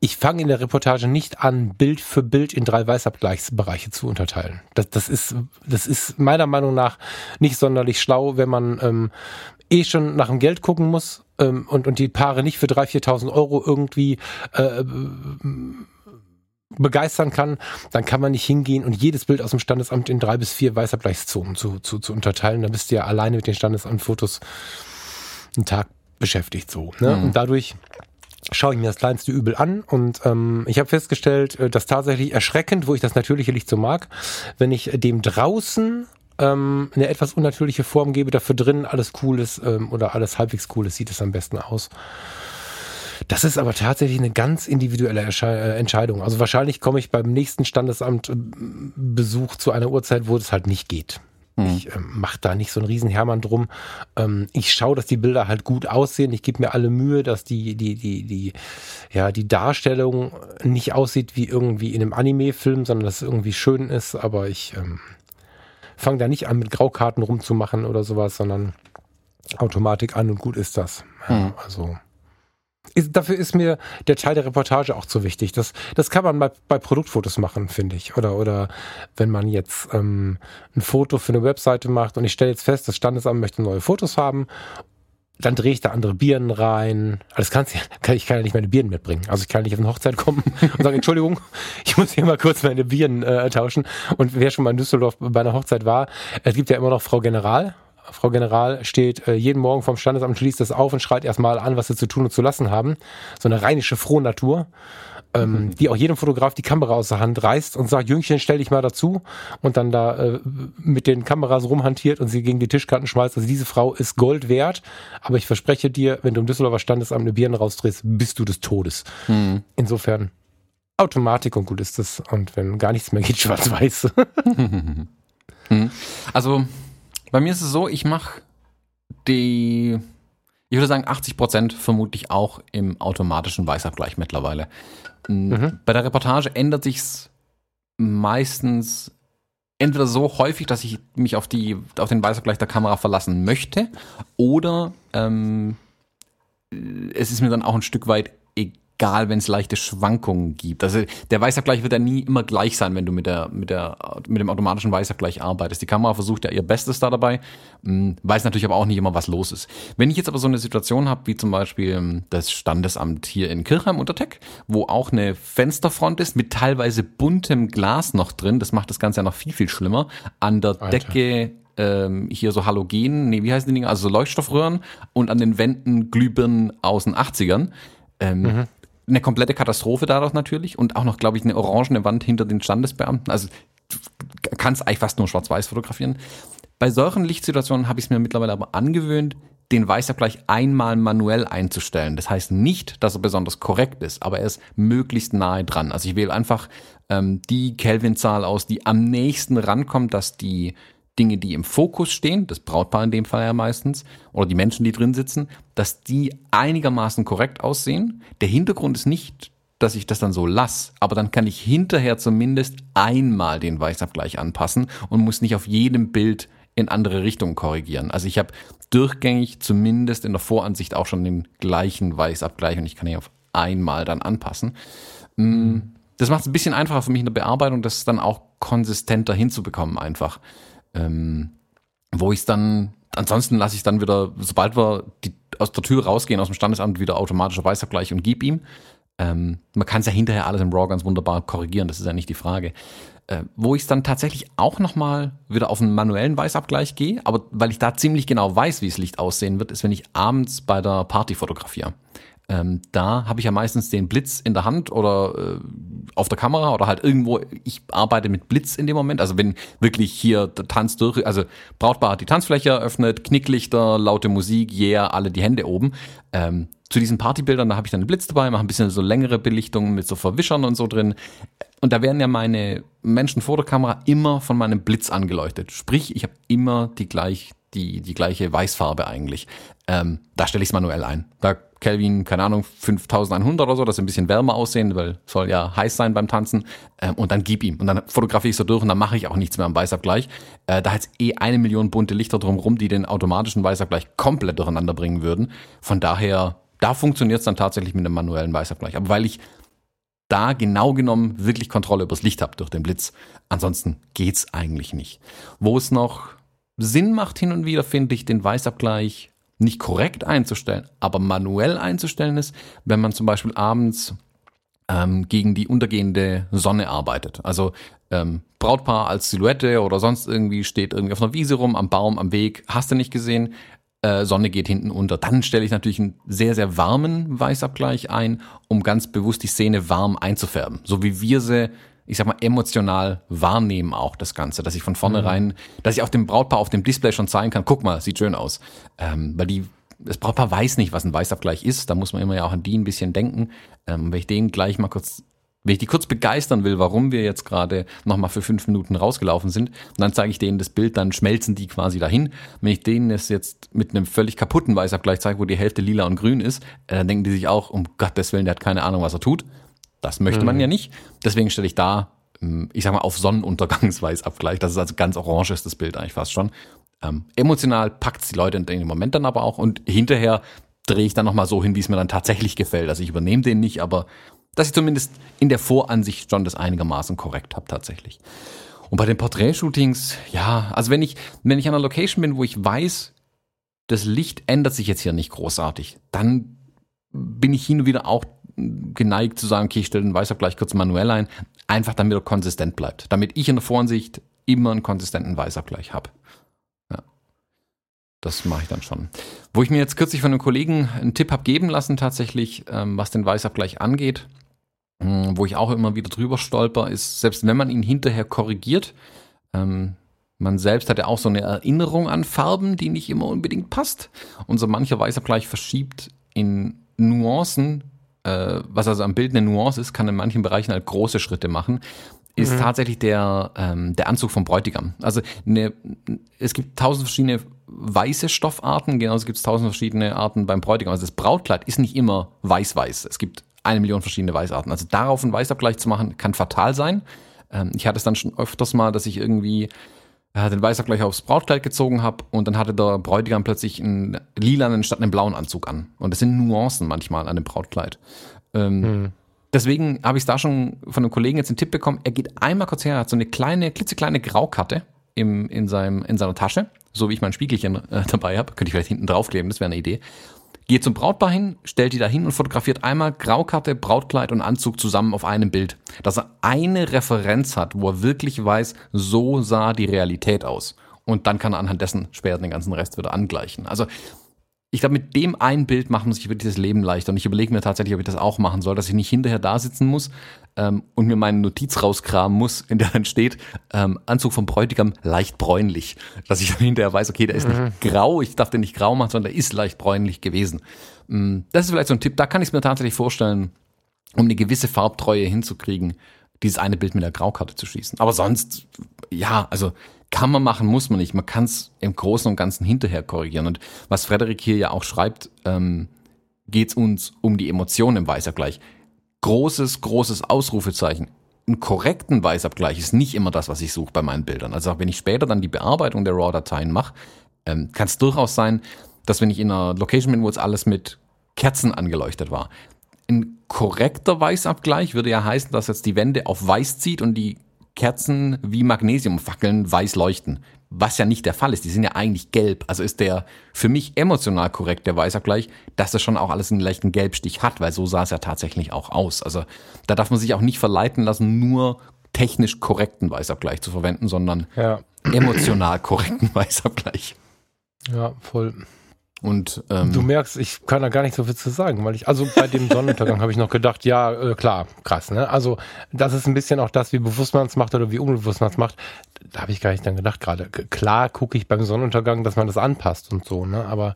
ich fange in der Reportage nicht an, Bild für Bild in drei Weißabgleichsbereiche zu unterteilen. Das, das, ist, das ist meiner Meinung nach nicht sonderlich schlau, wenn man ähm, eh schon nach dem Geld gucken muss ähm, und, und die Paare nicht für 3.000, 4.000 Euro irgendwie äh, begeistern kann, dann kann man nicht hingehen und jedes Bild aus dem Standesamt in drei bis vier Weißabgleichszonen zu, zu, zu unterteilen. Dann bist du ja alleine mit den Standesamtfotos einen Tag beschäftigt so. Ne? Mhm. Und dadurch schaue ich mir das kleinste Übel an und ähm, ich habe festgestellt, äh, dass tatsächlich erschreckend, wo ich das natürliche Licht so mag, wenn ich dem draußen ähm, eine etwas unnatürliche Form gebe, dafür drin alles cool ist ähm, oder alles halbwegs cool ist, sieht es am besten aus. Das ist aber tatsächlich eine ganz individuelle äh, Entscheidung. Also wahrscheinlich komme ich beim nächsten Standesamtbesuch zu einer Uhrzeit, wo es halt nicht geht. Mhm. Ich ähm, mache da nicht so einen riesen Hermann drum. Ähm, ich schaue, dass die Bilder halt gut aussehen. Ich gebe mir alle Mühe, dass die, die, die, die, ja, die Darstellung nicht aussieht wie irgendwie in einem Anime-Film, sondern dass es irgendwie schön ist. Aber ich ähm, fange da nicht an, mit Graukarten rumzumachen oder sowas, sondern Automatik an und gut ist das. Ja, mhm. Also ist, dafür ist mir der Teil der Reportage auch zu wichtig. Das, das kann man bei, bei Produktfotos machen, finde ich. Oder, oder wenn man jetzt ähm, ein Foto für eine Webseite macht und ich stelle jetzt fest, das Standesamt möchte neue Fotos haben, dann drehe ich da andere Birnen rein. Alles kannst kann, ich kann ja nicht meine Birnen mitbringen. Also ich kann nicht auf eine Hochzeit kommen und sagen, Entschuldigung, ich muss hier mal kurz meine Birnen äh, tauschen. Und wer schon mal in Düsseldorf bei einer Hochzeit war, es gibt ja immer noch Frau General Frau General steht äh, jeden Morgen vom Standesamt, schließt das auf und schreit erstmal an, was sie zu tun und zu lassen haben. So eine rheinische Frohnatur, ähm, mhm. die auch jedem Fotograf die Kamera aus der Hand reißt und sagt, Jüngchen, stell dich mal dazu und dann da äh, mit den Kameras rumhantiert und sie gegen die Tischkanten schmeißt. Also diese Frau ist Gold wert, aber ich verspreche dir, wenn du im Düsseldorfer Standesamt eine Birne rausdrehst, bist du des Todes. Mhm. Insofern Automatik und gut ist es. Und wenn gar nichts mehr geht, schwarz-weiß. Mhm. also bei mir ist es so, ich mache die, ich würde sagen 80 Prozent vermutlich auch im automatischen Weißabgleich mittlerweile. Mhm. Bei der Reportage ändert sich's meistens entweder so häufig, dass ich mich auf die auf den Weißabgleich der Kamera verlassen möchte, oder ähm, es ist mir dann auch ein Stück weit egal wenn es leichte Schwankungen gibt. Also der Weißabgleich wird ja nie immer gleich sein, wenn du mit der mit der mit dem automatischen Weißabgleich arbeitest. Die Kamera versucht ja ihr Bestes da dabei, hm, weiß natürlich aber auch nicht immer, was los ist. Wenn ich jetzt aber so eine Situation habe, wie zum Beispiel hm, das Standesamt hier in Kirchheim unter Tech, wo auch eine Fensterfront ist mit teilweise buntem Glas noch drin, das macht das Ganze ja noch viel viel schlimmer. An der Alter. Decke ähm, hier so Halogen, nee, wie heißen die Dinge, also so Leuchtstoffröhren und an den Wänden Glühbirnen aus den 80ern. Ähm, mhm eine komplette Katastrophe dadurch natürlich und auch noch, glaube ich, eine orangene Wand hinter den Standesbeamten. Also du kannst eigentlich fast nur schwarz-weiß fotografieren. Bei solchen Lichtsituationen habe ich es mir mittlerweile aber angewöhnt, den Weißabgleich einmal manuell einzustellen. Das heißt nicht, dass er besonders korrekt ist, aber er ist möglichst nahe dran. Also ich wähle einfach ähm, die Kelvin-Zahl aus, die am nächsten rankommt, dass die Dinge, die im Fokus stehen, das Brautpaar in dem Fall ja meistens, oder die Menschen, die drin sitzen, dass die einigermaßen korrekt aussehen. Der Hintergrund ist nicht, dass ich das dann so lasse, aber dann kann ich hinterher zumindest einmal den Weißabgleich anpassen und muss nicht auf jedem Bild in andere Richtungen korrigieren. Also ich habe durchgängig zumindest in der Voransicht auch schon den gleichen Weißabgleich und ich kann ihn auf einmal dann anpassen. Mm, das macht es ein bisschen einfacher für mich in der Bearbeitung, das dann auch konsistenter hinzubekommen einfach. Ähm, wo ich dann, ansonsten lasse ich dann wieder, sobald wir die, aus der Tür rausgehen, aus dem Standesamt, wieder automatischer Weißabgleich und gib ihm. Ähm, man kann es ja hinterher alles im RAW ganz wunderbar korrigieren, das ist ja nicht die Frage. Äh, wo ich dann tatsächlich auch nochmal wieder auf einen manuellen Weißabgleich gehe, aber weil ich da ziemlich genau weiß, wie das Licht aussehen wird, ist, wenn ich abends bei der Party fotografiere. Ähm, da habe ich ja meistens den Blitz in der Hand oder äh, auf der Kamera oder halt irgendwo. Ich arbeite mit Blitz in dem Moment. Also wenn wirklich hier der Tanz durch, also Brautpaar hat die Tanzfläche eröffnet, Knicklichter, laute Musik, yeah, alle die Hände oben. Ähm, zu diesen Partybildern, da habe ich dann einen Blitz dabei, mache ein bisschen so längere Belichtungen mit so Verwischern und so drin. Und da werden ja meine Menschen vor der Kamera immer von meinem Blitz angeleuchtet. Sprich, ich habe immer die gleich die die gleiche Weißfarbe eigentlich. Ähm, da stelle ich es manuell ein. Da Kelvin, keine Ahnung, 5100 oder so, dass sie ein bisschen wärmer aussehen, weil soll ja heiß sein beim Tanzen. Ähm, und dann gib ihm. Und dann fotografiere ich so durch und dann mache ich auch nichts mehr am Weißabgleich. Äh, da hat eh eine Million bunte Lichter drumherum, die den automatischen Weißabgleich komplett durcheinander bringen würden. Von daher, da funktioniert es dann tatsächlich mit einem manuellen Weißabgleich. Aber weil ich da genau genommen wirklich Kontrolle übers Licht habe durch den Blitz. Ansonsten geht's eigentlich nicht. Wo es noch Sinn macht hin und wieder, finde ich, den Weißabgleich nicht korrekt einzustellen, aber manuell einzustellen ist, wenn man zum Beispiel abends ähm, gegen die untergehende Sonne arbeitet. Also ähm, Brautpaar als Silhouette oder sonst irgendwie steht irgendwie auf einer Wiese rum, am Baum, am Weg, hast du nicht gesehen, äh, Sonne geht hinten unter. Dann stelle ich natürlich einen sehr, sehr warmen Weißabgleich ein, um ganz bewusst die Szene warm einzufärben. So wie wir sie ich sag mal, emotional wahrnehmen auch das Ganze, dass ich von vornherein, mhm. dass ich auf dem Brautpaar auf dem Display schon zeigen kann, guck mal, sieht schön aus. Ähm, weil die, das Brautpaar weiß nicht, was ein Weißabgleich ist, da muss man immer ja auch an die ein bisschen denken. Ähm, wenn ich denen gleich mal kurz Wenn ich die kurz begeistern will, warum wir jetzt gerade nochmal für fünf Minuten rausgelaufen sind, dann zeige ich denen das Bild, dann schmelzen die quasi dahin. Wenn ich denen es jetzt mit einem völlig kaputten Weißabgleich zeige, wo die Hälfte lila und grün ist, äh, dann denken die sich auch, um Gottes Willen, der hat keine Ahnung, was er tut. Das möchte mhm. man ja nicht. Deswegen stelle ich da, ähm, ich sag mal, auf Sonnenuntergangsweißabgleich. Das ist also ganz orange ist das Bild eigentlich fast schon. Ähm, emotional packt's die Leute in dem Moment dann aber auch und hinterher drehe ich dann nochmal so hin, wie es mir dann tatsächlich gefällt. Also ich übernehme den nicht, aber dass ich zumindest in der Voransicht schon das einigermaßen korrekt habe tatsächlich. Und bei den Porträtshootings, ja, also wenn ich, wenn ich an einer Location bin, wo ich weiß, das Licht ändert sich jetzt hier nicht großartig, dann bin ich hin und wieder auch geneigt zu sagen, okay, ich stelle den Weißabgleich kurz manuell ein, einfach damit er konsistent bleibt, damit ich in der Voransicht immer einen konsistenten Weißabgleich habe. Ja. Das mache ich dann schon. Wo ich mir jetzt kürzlich von einem Kollegen einen Tipp habe geben lassen, tatsächlich, ähm, was den Weißabgleich angeht, hm, wo ich auch immer wieder drüber stolper, ist, selbst wenn man ihn hinterher korrigiert, ähm, man selbst hat ja auch so eine Erinnerung an Farben, die nicht immer unbedingt passt. Und so mancher Weißabgleich verschiebt in Nuancen, äh, was also am Bild eine Nuance ist, kann in manchen Bereichen halt große Schritte machen ist mhm. tatsächlich der, ähm, der Anzug vom Bräutigam. Also eine, es gibt tausend verschiedene weiße Stoffarten, genauso gibt es tausend verschiedene Arten beim Bräutigam. Also das Brautkleid ist nicht immer weiß-weiß. Es gibt eine Million verschiedene Weißarten. Also darauf einen Weißabgleich zu machen, kann fatal sein. Ähm, ich hatte es dann schon öfters mal, dass ich irgendwie den Weißabgleich aufs Brautkleid gezogen habe und dann hatte der Bräutigam plötzlich einen lilanen statt einem blauen Anzug an. Und das sind Nuancen manchmal an dem Brautkleid. Ähm, hm. Deswegen habe ich es da schon von einem Kollegen jetzt einen Tipp bekommen. Er geht einmal kurz her, hat so eine kleine, klitzekleine Graukarte im, in, seinem, in seiner Tasche, so wie ich mein Spiegelchen äh, dabei habe. Könnte ich vielleicht hinten draufkleben, das wäre eine Idee. Geht zum Brautpaar hin, stellt die da hin und fotografiert einmal Graukarte, Brautkleid und Anzug zusammen auf einem Bild. Dass er eine Referenz hat, wo er wirklich weiß, so sah die Realität aus. Und dann kann er anhand dessen später den ganzen Rest wieder angleichen. Also ich glaube, mit dem ein Bild macht man sich wirklich das Leben leichter. Und ich überlege mir tatsächlich, ob ich das auch machen soll, dass ich nicht hinterher da sitzen muss ähm, und mir meine Notiz rauskramen muss, in der dann steht, ähm, Anzug vom Bräutigam leicht bräunlich. Dass ich dann hinterher weiß, okay, der ist mhm. nicht grau, ich darf den nicht grau machen, sondern der ist leicht bräunlich gewesen. Ähm, das ist vielleicht so ein Tipp, da kann ich es mir tatsächlich vorstellen, um eine gewisse Farbtreue hinzukriegen, dieses eine Bild mit der Graukarte zu schießen. Aber sonst, ja, also kann man machen, muss man nicht. Man kann es im Großen und Ganzen hinterher korrigieren. Und was Frederik hier ja auch schreibt, ähm, geht es uns um die Emotionen im Weißabgleich. Großes, großes Ausrufezeichen. Einen korrekten Weißabgleich ist nicht immer das, was ich suche bei meinen Bildern. Also auch wenn ich später dann die Bearbeitung der RAW-Dateien mache, ähm, kann es durchaus sein, dass wenn ich in einer Location bin, wo jetzt alles mit Kerzen angeleuchtet war, ein korrekter Weißabgleich würde ja heißen, dass jetzt die Wände auf weiß zieht und die Kerzen wie Magnesiumfackeln weiß leuchten. Was ja nicht der Fall ist. Die sind ja eigentlich gelb. Also ist der für mich emotional korrekt, der Weißabgleich, dass das schon auch alles einen leichten Gelbstich hat, weil so sah es ja tatsächlich auch aus. Also da darf man sich auch nicht verleiten lassen, nur technisch korrekten Weißabgleich zu verwenden, sondern ja. emotional korrekten Weißabgleich. Ja, voll. Und ähm, du merkst, ich kann da gar nicht so viel zu sagen, weil ich also bei dem Sonnenuntergang habe ich noch gedacht, ja äh, klar, krass, ne? Also das ist ein bisschen auch das, wie bewusst man es macht oder wie unbewusst man es macht. Da habe ich gar nicht dann gedacht gerade. Klar gucke ich beim Sonnenuntergang, dass man das anpasst und so, ne? Aber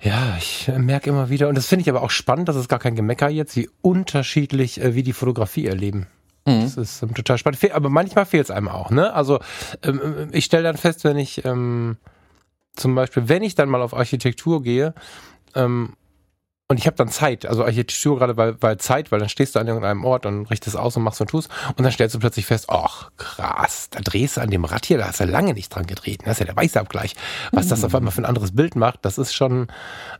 ja, ich äh, merke immer wieder und das finde ich aber auch spannend, das ist gar kein Gemecker jetzt, wie unterschiedlich äh, wie die Fotografie erleben. Mhm. Das ist ähm, total spannend. Aber manchmal fehlt es einem auch, ne? Also ähm, äh, ich stelle dann fest, wenn ich ähm, zum Beispiel, wenn ich dann mal auf Architektur gehe, ähm, und ich habe dann Zeit, also Architektur gerade bei, bei Zeit, weil dann stehst du an irgendeinem Ort und richtest aus und machst und tust und dann stellst du plötzlich fest, ach krass, da drehst du an dem Rad hier, da hast du lange nicht dran gedreht. Das ist ja der Weißabgleich. Was das auf einmal für ein anderes Bild macht, das ist schon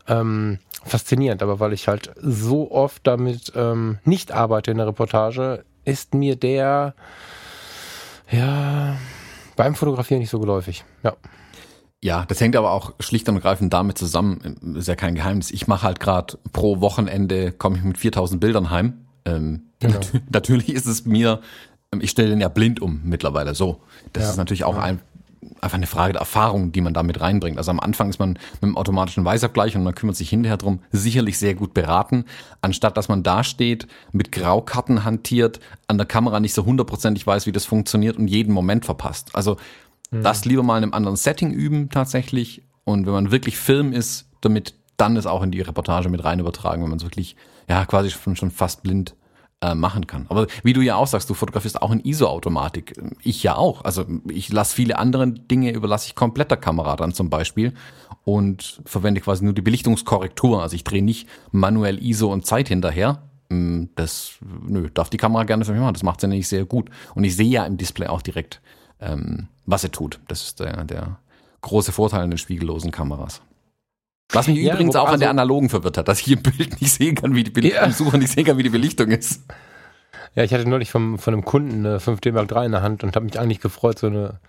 ähm, faszinierend. Aber weil ich halt so oft damit ähm, nicht arbeite in der Reportage, ist mir der ja beim Fotografieren nicht so geläufig. Ja. Ja, das hängt aber auch schlicht und ergreifend damit zusammen, ist ja kein Geheimnis. Ich mache halt gerade pro Wochenende, komme ich mit 4000 Bildern heim. Ähm, genau. natürlich ist es mir, ähm, ich stelle den ja blind um mittlerweile so. Das ja, ist natürlich auch ja. ein, einfach eine Frage der Erfahrung, die man damit reinbringt. Also am Anfang ist man mit dem automatischen Weißabgleich und man kümmert sich hinterher drum, sicherlich sehr gut beraten, anstatt dass man da steht, mit Graukarten hantiert, an der Kamera nicht so hundertprozentig weiß, wie das funktioniert und jeden Moment verpasst. Also Mhm. Das lieber mal in einem anderen Setting üben tatsächlich. Und wenn man wirklich Film ist, damit dann es auch in die Reportage mit rein übertragen, wenn man es wirklich, ja, quasi schon, schon fast blind äh, machen kann. Aber wie du ja auch sagst, du fotografierst auch in ISO-Automatik. Ich ja auch. Also ich lasse viele andere Dinge, überlasse ich komplett der Kamera dann zum Beispiel und verwende quasi nur die Belichtungskorrektur. Also ich drehe nicht manuell ISO und Zeit hinterher. Mm, das, nö, darf die Kamera gerne für mich machen. Das macht sie nämlich sehr gut. Und ich sehe ja im Display auch direkt, ähm, was er tut. Das ist der, der große Vorteil in den spiegellosen Kameras. Was mich ja, übrigens auch also, an der also analogen verwirrt hat, dass ich im Bild nicht sehen kann, wie die Belichtung, ja. Suche nicht sehen kann, wie die Belichtung ist. Ja, ich hatte neulich vom, von einem Kunden eine 5D Mark III in der Hand und habe mich eigentlich gefreut, so eine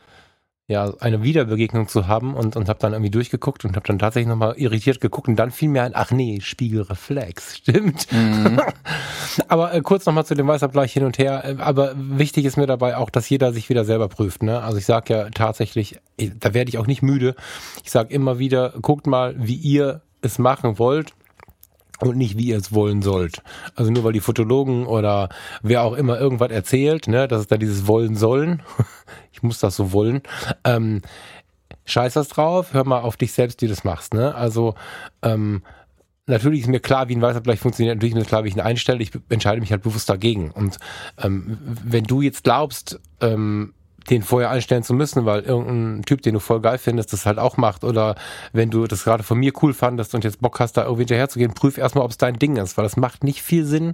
ja, eine Wiederbegegnung zu haben und, und habe dann irgendwie durchgeguckt und habe dann tatsächlich nochmal irritiert geguckt und dann fiel mir ein, ach nee, Spiegelreflex, stimmt. Mhm. aber äh, kurz nochmal zu dem Weißabgleich hin und her, äh, aber wichtig ist mir dabei auch, dass jeder sich wieder selber prüft. Ne? Also ich sage ja tatsächlich, äh, da werde ich auch nicht müde, ich sage immer wieder, guckt mal, wie ihr es machen wollt und nicht wie ihr es wollen sollt. Also nur weil die Fotologen oder wer auch immer irgendwas erzählt, ne, dass es da dieses wollen sollen, ich muss das so wollen, ähm, scheiß das drauf, hör mal auf dich selbst, wie du das machst, ne? Also ähm, natürlich ist mir klar, wie ein Weißabgleich funktioniert, natürlich ist mir klar, wie ich ihn einstelle, ich entscheide mich halt bewusst dagegen. Und ähm, wenn du jetzt glaubst, ähm, den vorher einstellen zu müssen, weil irgendein Typ, den du voll geil findest, das halt auch macht. Oder wenn du das gerade von mir cool fandest und jetzt Bock hast, da irgendwie hinterher zu gehen, prüf erstmal, ob es dein Ding ist, weil das macht nicht viel Sinn,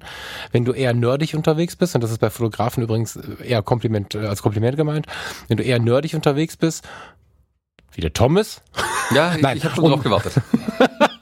wenn du eher nerdig unterwegs bist. Und das ist bei Fotografen übrigens eher Kompliment, äh, als Kompliment gemeint. Wenn du eher nerdig unterwegs bist, wie der Thomas. Ja, ich, ich habe schon drauf gewartet.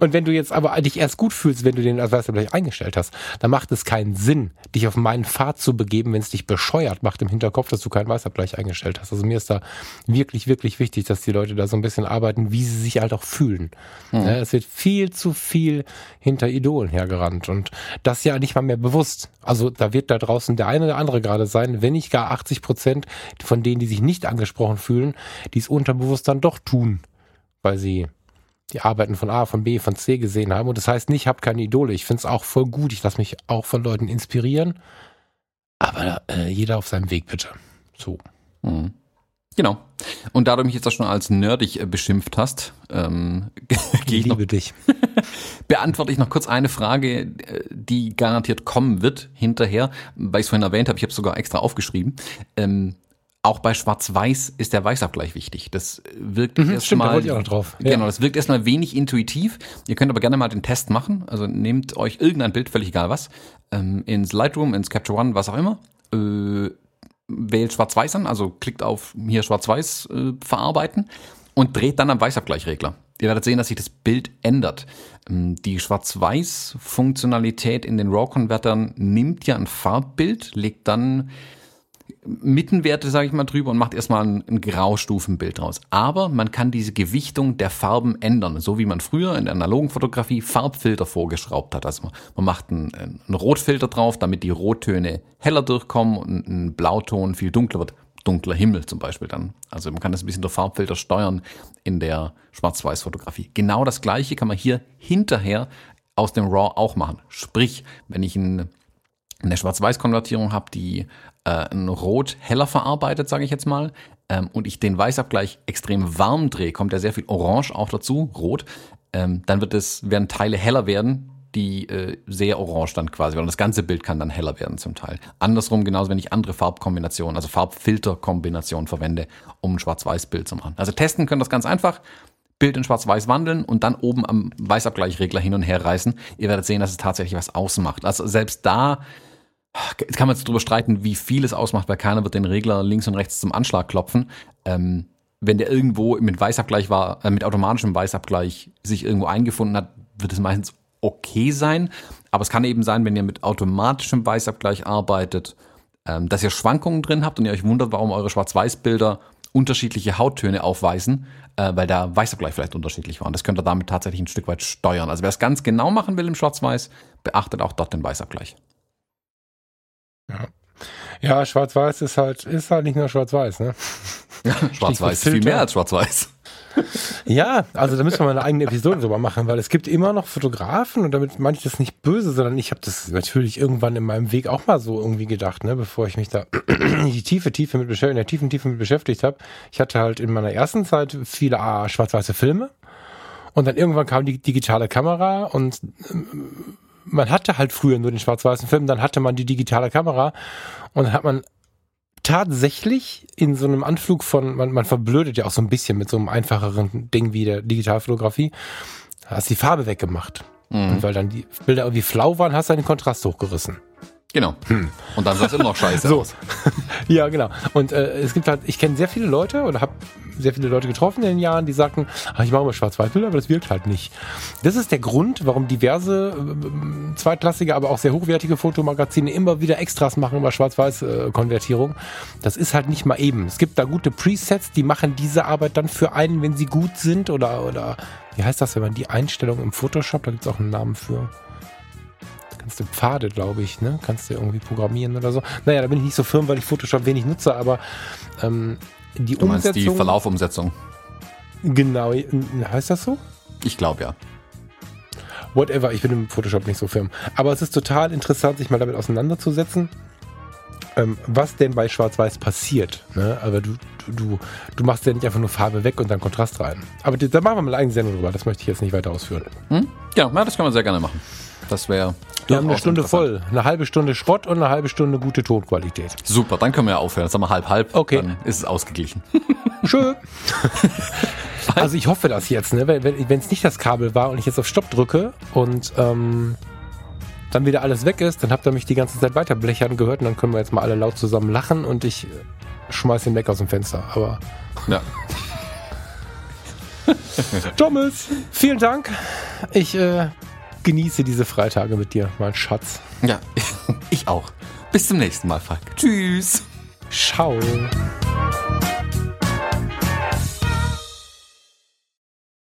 Und wenn du jetzt aber dich erst gut fühlst, wenn du den Adversaire eingestellt hast, dann macht es keinen Sinn, dich auf meinen Pfad zu begeben, wenn es dich bescheuert macht im Hinterkopf, dass du keinen Weißabgleich eingestellt hast. Also mir ist da wirklich, wirklich wichtig, dass die Leute da so ein bisschen arbeiten, wie sie sich halt auch fühlen. Mhm. es wird viel zu viel hinter Idolen hergerannt und das ja nicht mal mehr bewusst. Also da wird da draußen der eine oder andere gerade sein, wenn nicht gar 80 Prozent von denen, die sich nicht angesprochen fühlen, die es unterbewusst dann doch tun, weil sie die Arbeiten von A, von B, von C gesehen haben. Und das heißt nicht, ich habe keine Idole. Ich finde es auch voll gut. Ich lasse mich auch von Leuten inspirieren. Aber äh, jeder auf seinem Weg, bitte. So. Mhm. Genau. Und da du mich jetzt auch schon als nerdig äh, beschimpft hast, ähm, ich liebe noch, dich. beantworte ich noch kurz eine Frage, äh, die garantiert kommen wird hinterher, weil ich es vorhin erwähnt habe, ich habe es sogar extra aufgeschrieben. Ähm, auch bei Schwarz-Weiß ist der Weißabgleich wichtig. Das wirkt mhm, erstmal. Da drauf. Ja. Genau, das wirkt erstmal wenig intuitiv. Ihr könnt aber gerne mal den Test machen. Also nehmt euch irgendein Bild, völlig egal was, ähm, ins Lightroom, ins Capture One, was auch immer. Äh, wählt Schwarz-Weiß an, also klickt auf hier Schwarz-Weiß äh, verarbeiten und dreht dann am Weißabgleichregler. Ihr werdet sehen, dass sich das Bild ändert. Ähm, die Schwarz-Weiß-Funktionalität in den RAW-Konvertern nimmt ja ein Farbbild, legt dann Mittenwerte, sage ich mal, drüber und macht erstmal ein, ein Graustufenbild draus. Aber man kann diese Gewichtung der Farben ändern, so wie man früher in der analogen Fotografie Farbfilter vorgeschraubt hat. Also man macht einen, einen Rotfilter drauf, damit die Rottöne heller durchkommen und ein Blauton viel dunkler wird. Dunkler Himmel zum Beispiel dann. Also man kann das ein bisschen durch Farbfilter steuern in der Schwarz-Weiß-Fotografie. Genau das gleiche kann man hier hinterher aus dem RAW auch machen. Sprich, wenn ich ein eine Schwarz-Weiß-Konvertierung habe, die äh, ein Rot heller verarbeitet, sage ich jetzt mal, ähm, und ich den Weißabgleich extrem warm drehe, kommt ja sehr viel Orange auch dazu, Rot, ähm, dann wird es, werden Teile heller werden, die äh, sehr orange dann quasi, weil das ganze Bild kann dann heller werden zum Teil. Andersrum genauso, wenn ich andere Farbkombinationen, also Farbfilterkombinationen verwende, um ein Schwarz-Weiß-Bild zu machen. Also testen können das ganz einfach. Bild in Schwarz-Weiß wandeln und dann oben am Weißabgleichregler hin und her reißen. Ihr werdet sehen, dass es tatsächlich was ausmacht. Also selbst da Jetzt kann man jetzt drüber streiten, wie viel es ausmacht, weil keiner wird den Regler links und rechts zum Anschlag klopfen. Ähm, wenn der irgendwo mit Weißabgleich war, äh, mit automatischem Weißabgleich sich irgendwo eingefunden hat, wird es meistens okay sein. Aber es kann eben sein, wenn ihr mit automatischem Weißabgleich arbeitet, ähm, dass ihr Schwankungen drin habt und ihr euch wundert, warum eure Schwarz-Weiß-Bilder unterschiedliche Hauttöne aufweisen, äh, weil der Weißabgleich vielleicht unterschiedlich war. Und das könnt ihr damit tatsächlich ein Stück weit steuern. Also wer es ganz genau machen will im Schwarz-Weiß, beachtet auch dort den Weißabgleich. Ja. Ja, Schwarz-Weiß ist halt, ist halt nicht nur Schwarz-Weiß, ne? Schwarz-Weiß ist viel mehr als Schwarz-Weiß. Ja, also da müssen wir mal eine eigene Episode drüber machen, weil es gibt immer noch Fotografen und damit meine ich das nicht böse, sondern ich habe das natürlich irgendwann in meinem Weg auch mal so irgendwie gedacht, ne, bevor ich mich da in die tiefe Tiefe mit beschäftigt, in der tiefen Tiefe mit beschäftigt habe. Ich hatte halt in meiner ersten Zeit viele schwarz-weiße Filme und dann irgendwann kam die digitale Kamera und man hatte halt früher nur den schwarz-weißen Film, dann hatte man die digitale Kamera und dann hat man tatsächlich in so einem Anflug von, man, man verblödet ja auch so ein bisschen mit so einem einfacheren Ding wie der Digitalfotografie, hast die Farbe weggemacht. Mhm. Und weil dann die Bilder irgendwie flau waren, hast du den Kontrast hochgerissen. Genau. Hm. Und dann sah es immer noch scheiße so. aus. ja, genau. Und äh, es gibt halt, ich kenne sehr viele Leute oder habe sehr viele Leute getroffen in den Jahren, die sagten, ach, ich mache mal Schwarz-Weiß-Bilder, aber das wirkt halt nicht. Das ist der Grund, warum diverse äh, zweitklassige, aber auch sehr hochwertige Fotomagazine immer wieder Extras machen über Schwarz-Weiß-Konvertierung. Das ist halt nicht mal eben. Es gibt da gute Presets, die machen diese Arbeit dann für einen, wenn sie gut sind oder, oder wie heißt das, wenn man die Einstellung im Photoshop, da gibt es auch einen Namen für kannst du Pfade, glaube ich, ne? Kannst du irgendwie programmieren oder so. Naja, da bin ich nicht so firm, weil ich Photoshop wenig nutze, aber ähm, die du Umsetzung. die Verlaufumsetzung. Genau, heißt das so? Ich glaube ja. Whatever, ich bin im Photoshop nicht so firm. Aber es ist total interessant, sich mal damit auseinanderzusetzen, ähm, was denn bei Schwarz-Weiß passiert. Ne? Aber du, du, du machst ja nicht einfach nur Farbe weg und dann Kontrast rein. Aber da machen wir mal eine eigene Sendung drüber, das möchte ich jetzt nicht weiter ausführen. Hm? Ja, das kann man sehr gerne machen. Das wäre. Wir haben eine Stunde voll. Eine halbe Stunde Schrott und eine halbe Stunde gute Tonqualität. Super, dann können wir ja aufhören. Haben wir halb halb. Okay. Dann ist es ausgeglichen. Schön. also ich hoffe das jetzt, ne? Wenn es nicht das Kabel war und ich jetzt auf Stopp drücke und ähm, dann wieder alles weg ist, dann habt ihr mich die ganze Zeit weiter blechern gehört und dann können wir jetzt mal alle laut zusammen lachen und ich schmeiß den weg aus dem Fenster. Aber. Ja. Thomas, vielen Dank. Ich äh, genieße diese Freitage mit dir, mein Schatz. Ja, ich auch. Bis zum nächsten Mal, Falk. Tschüss. Ciao.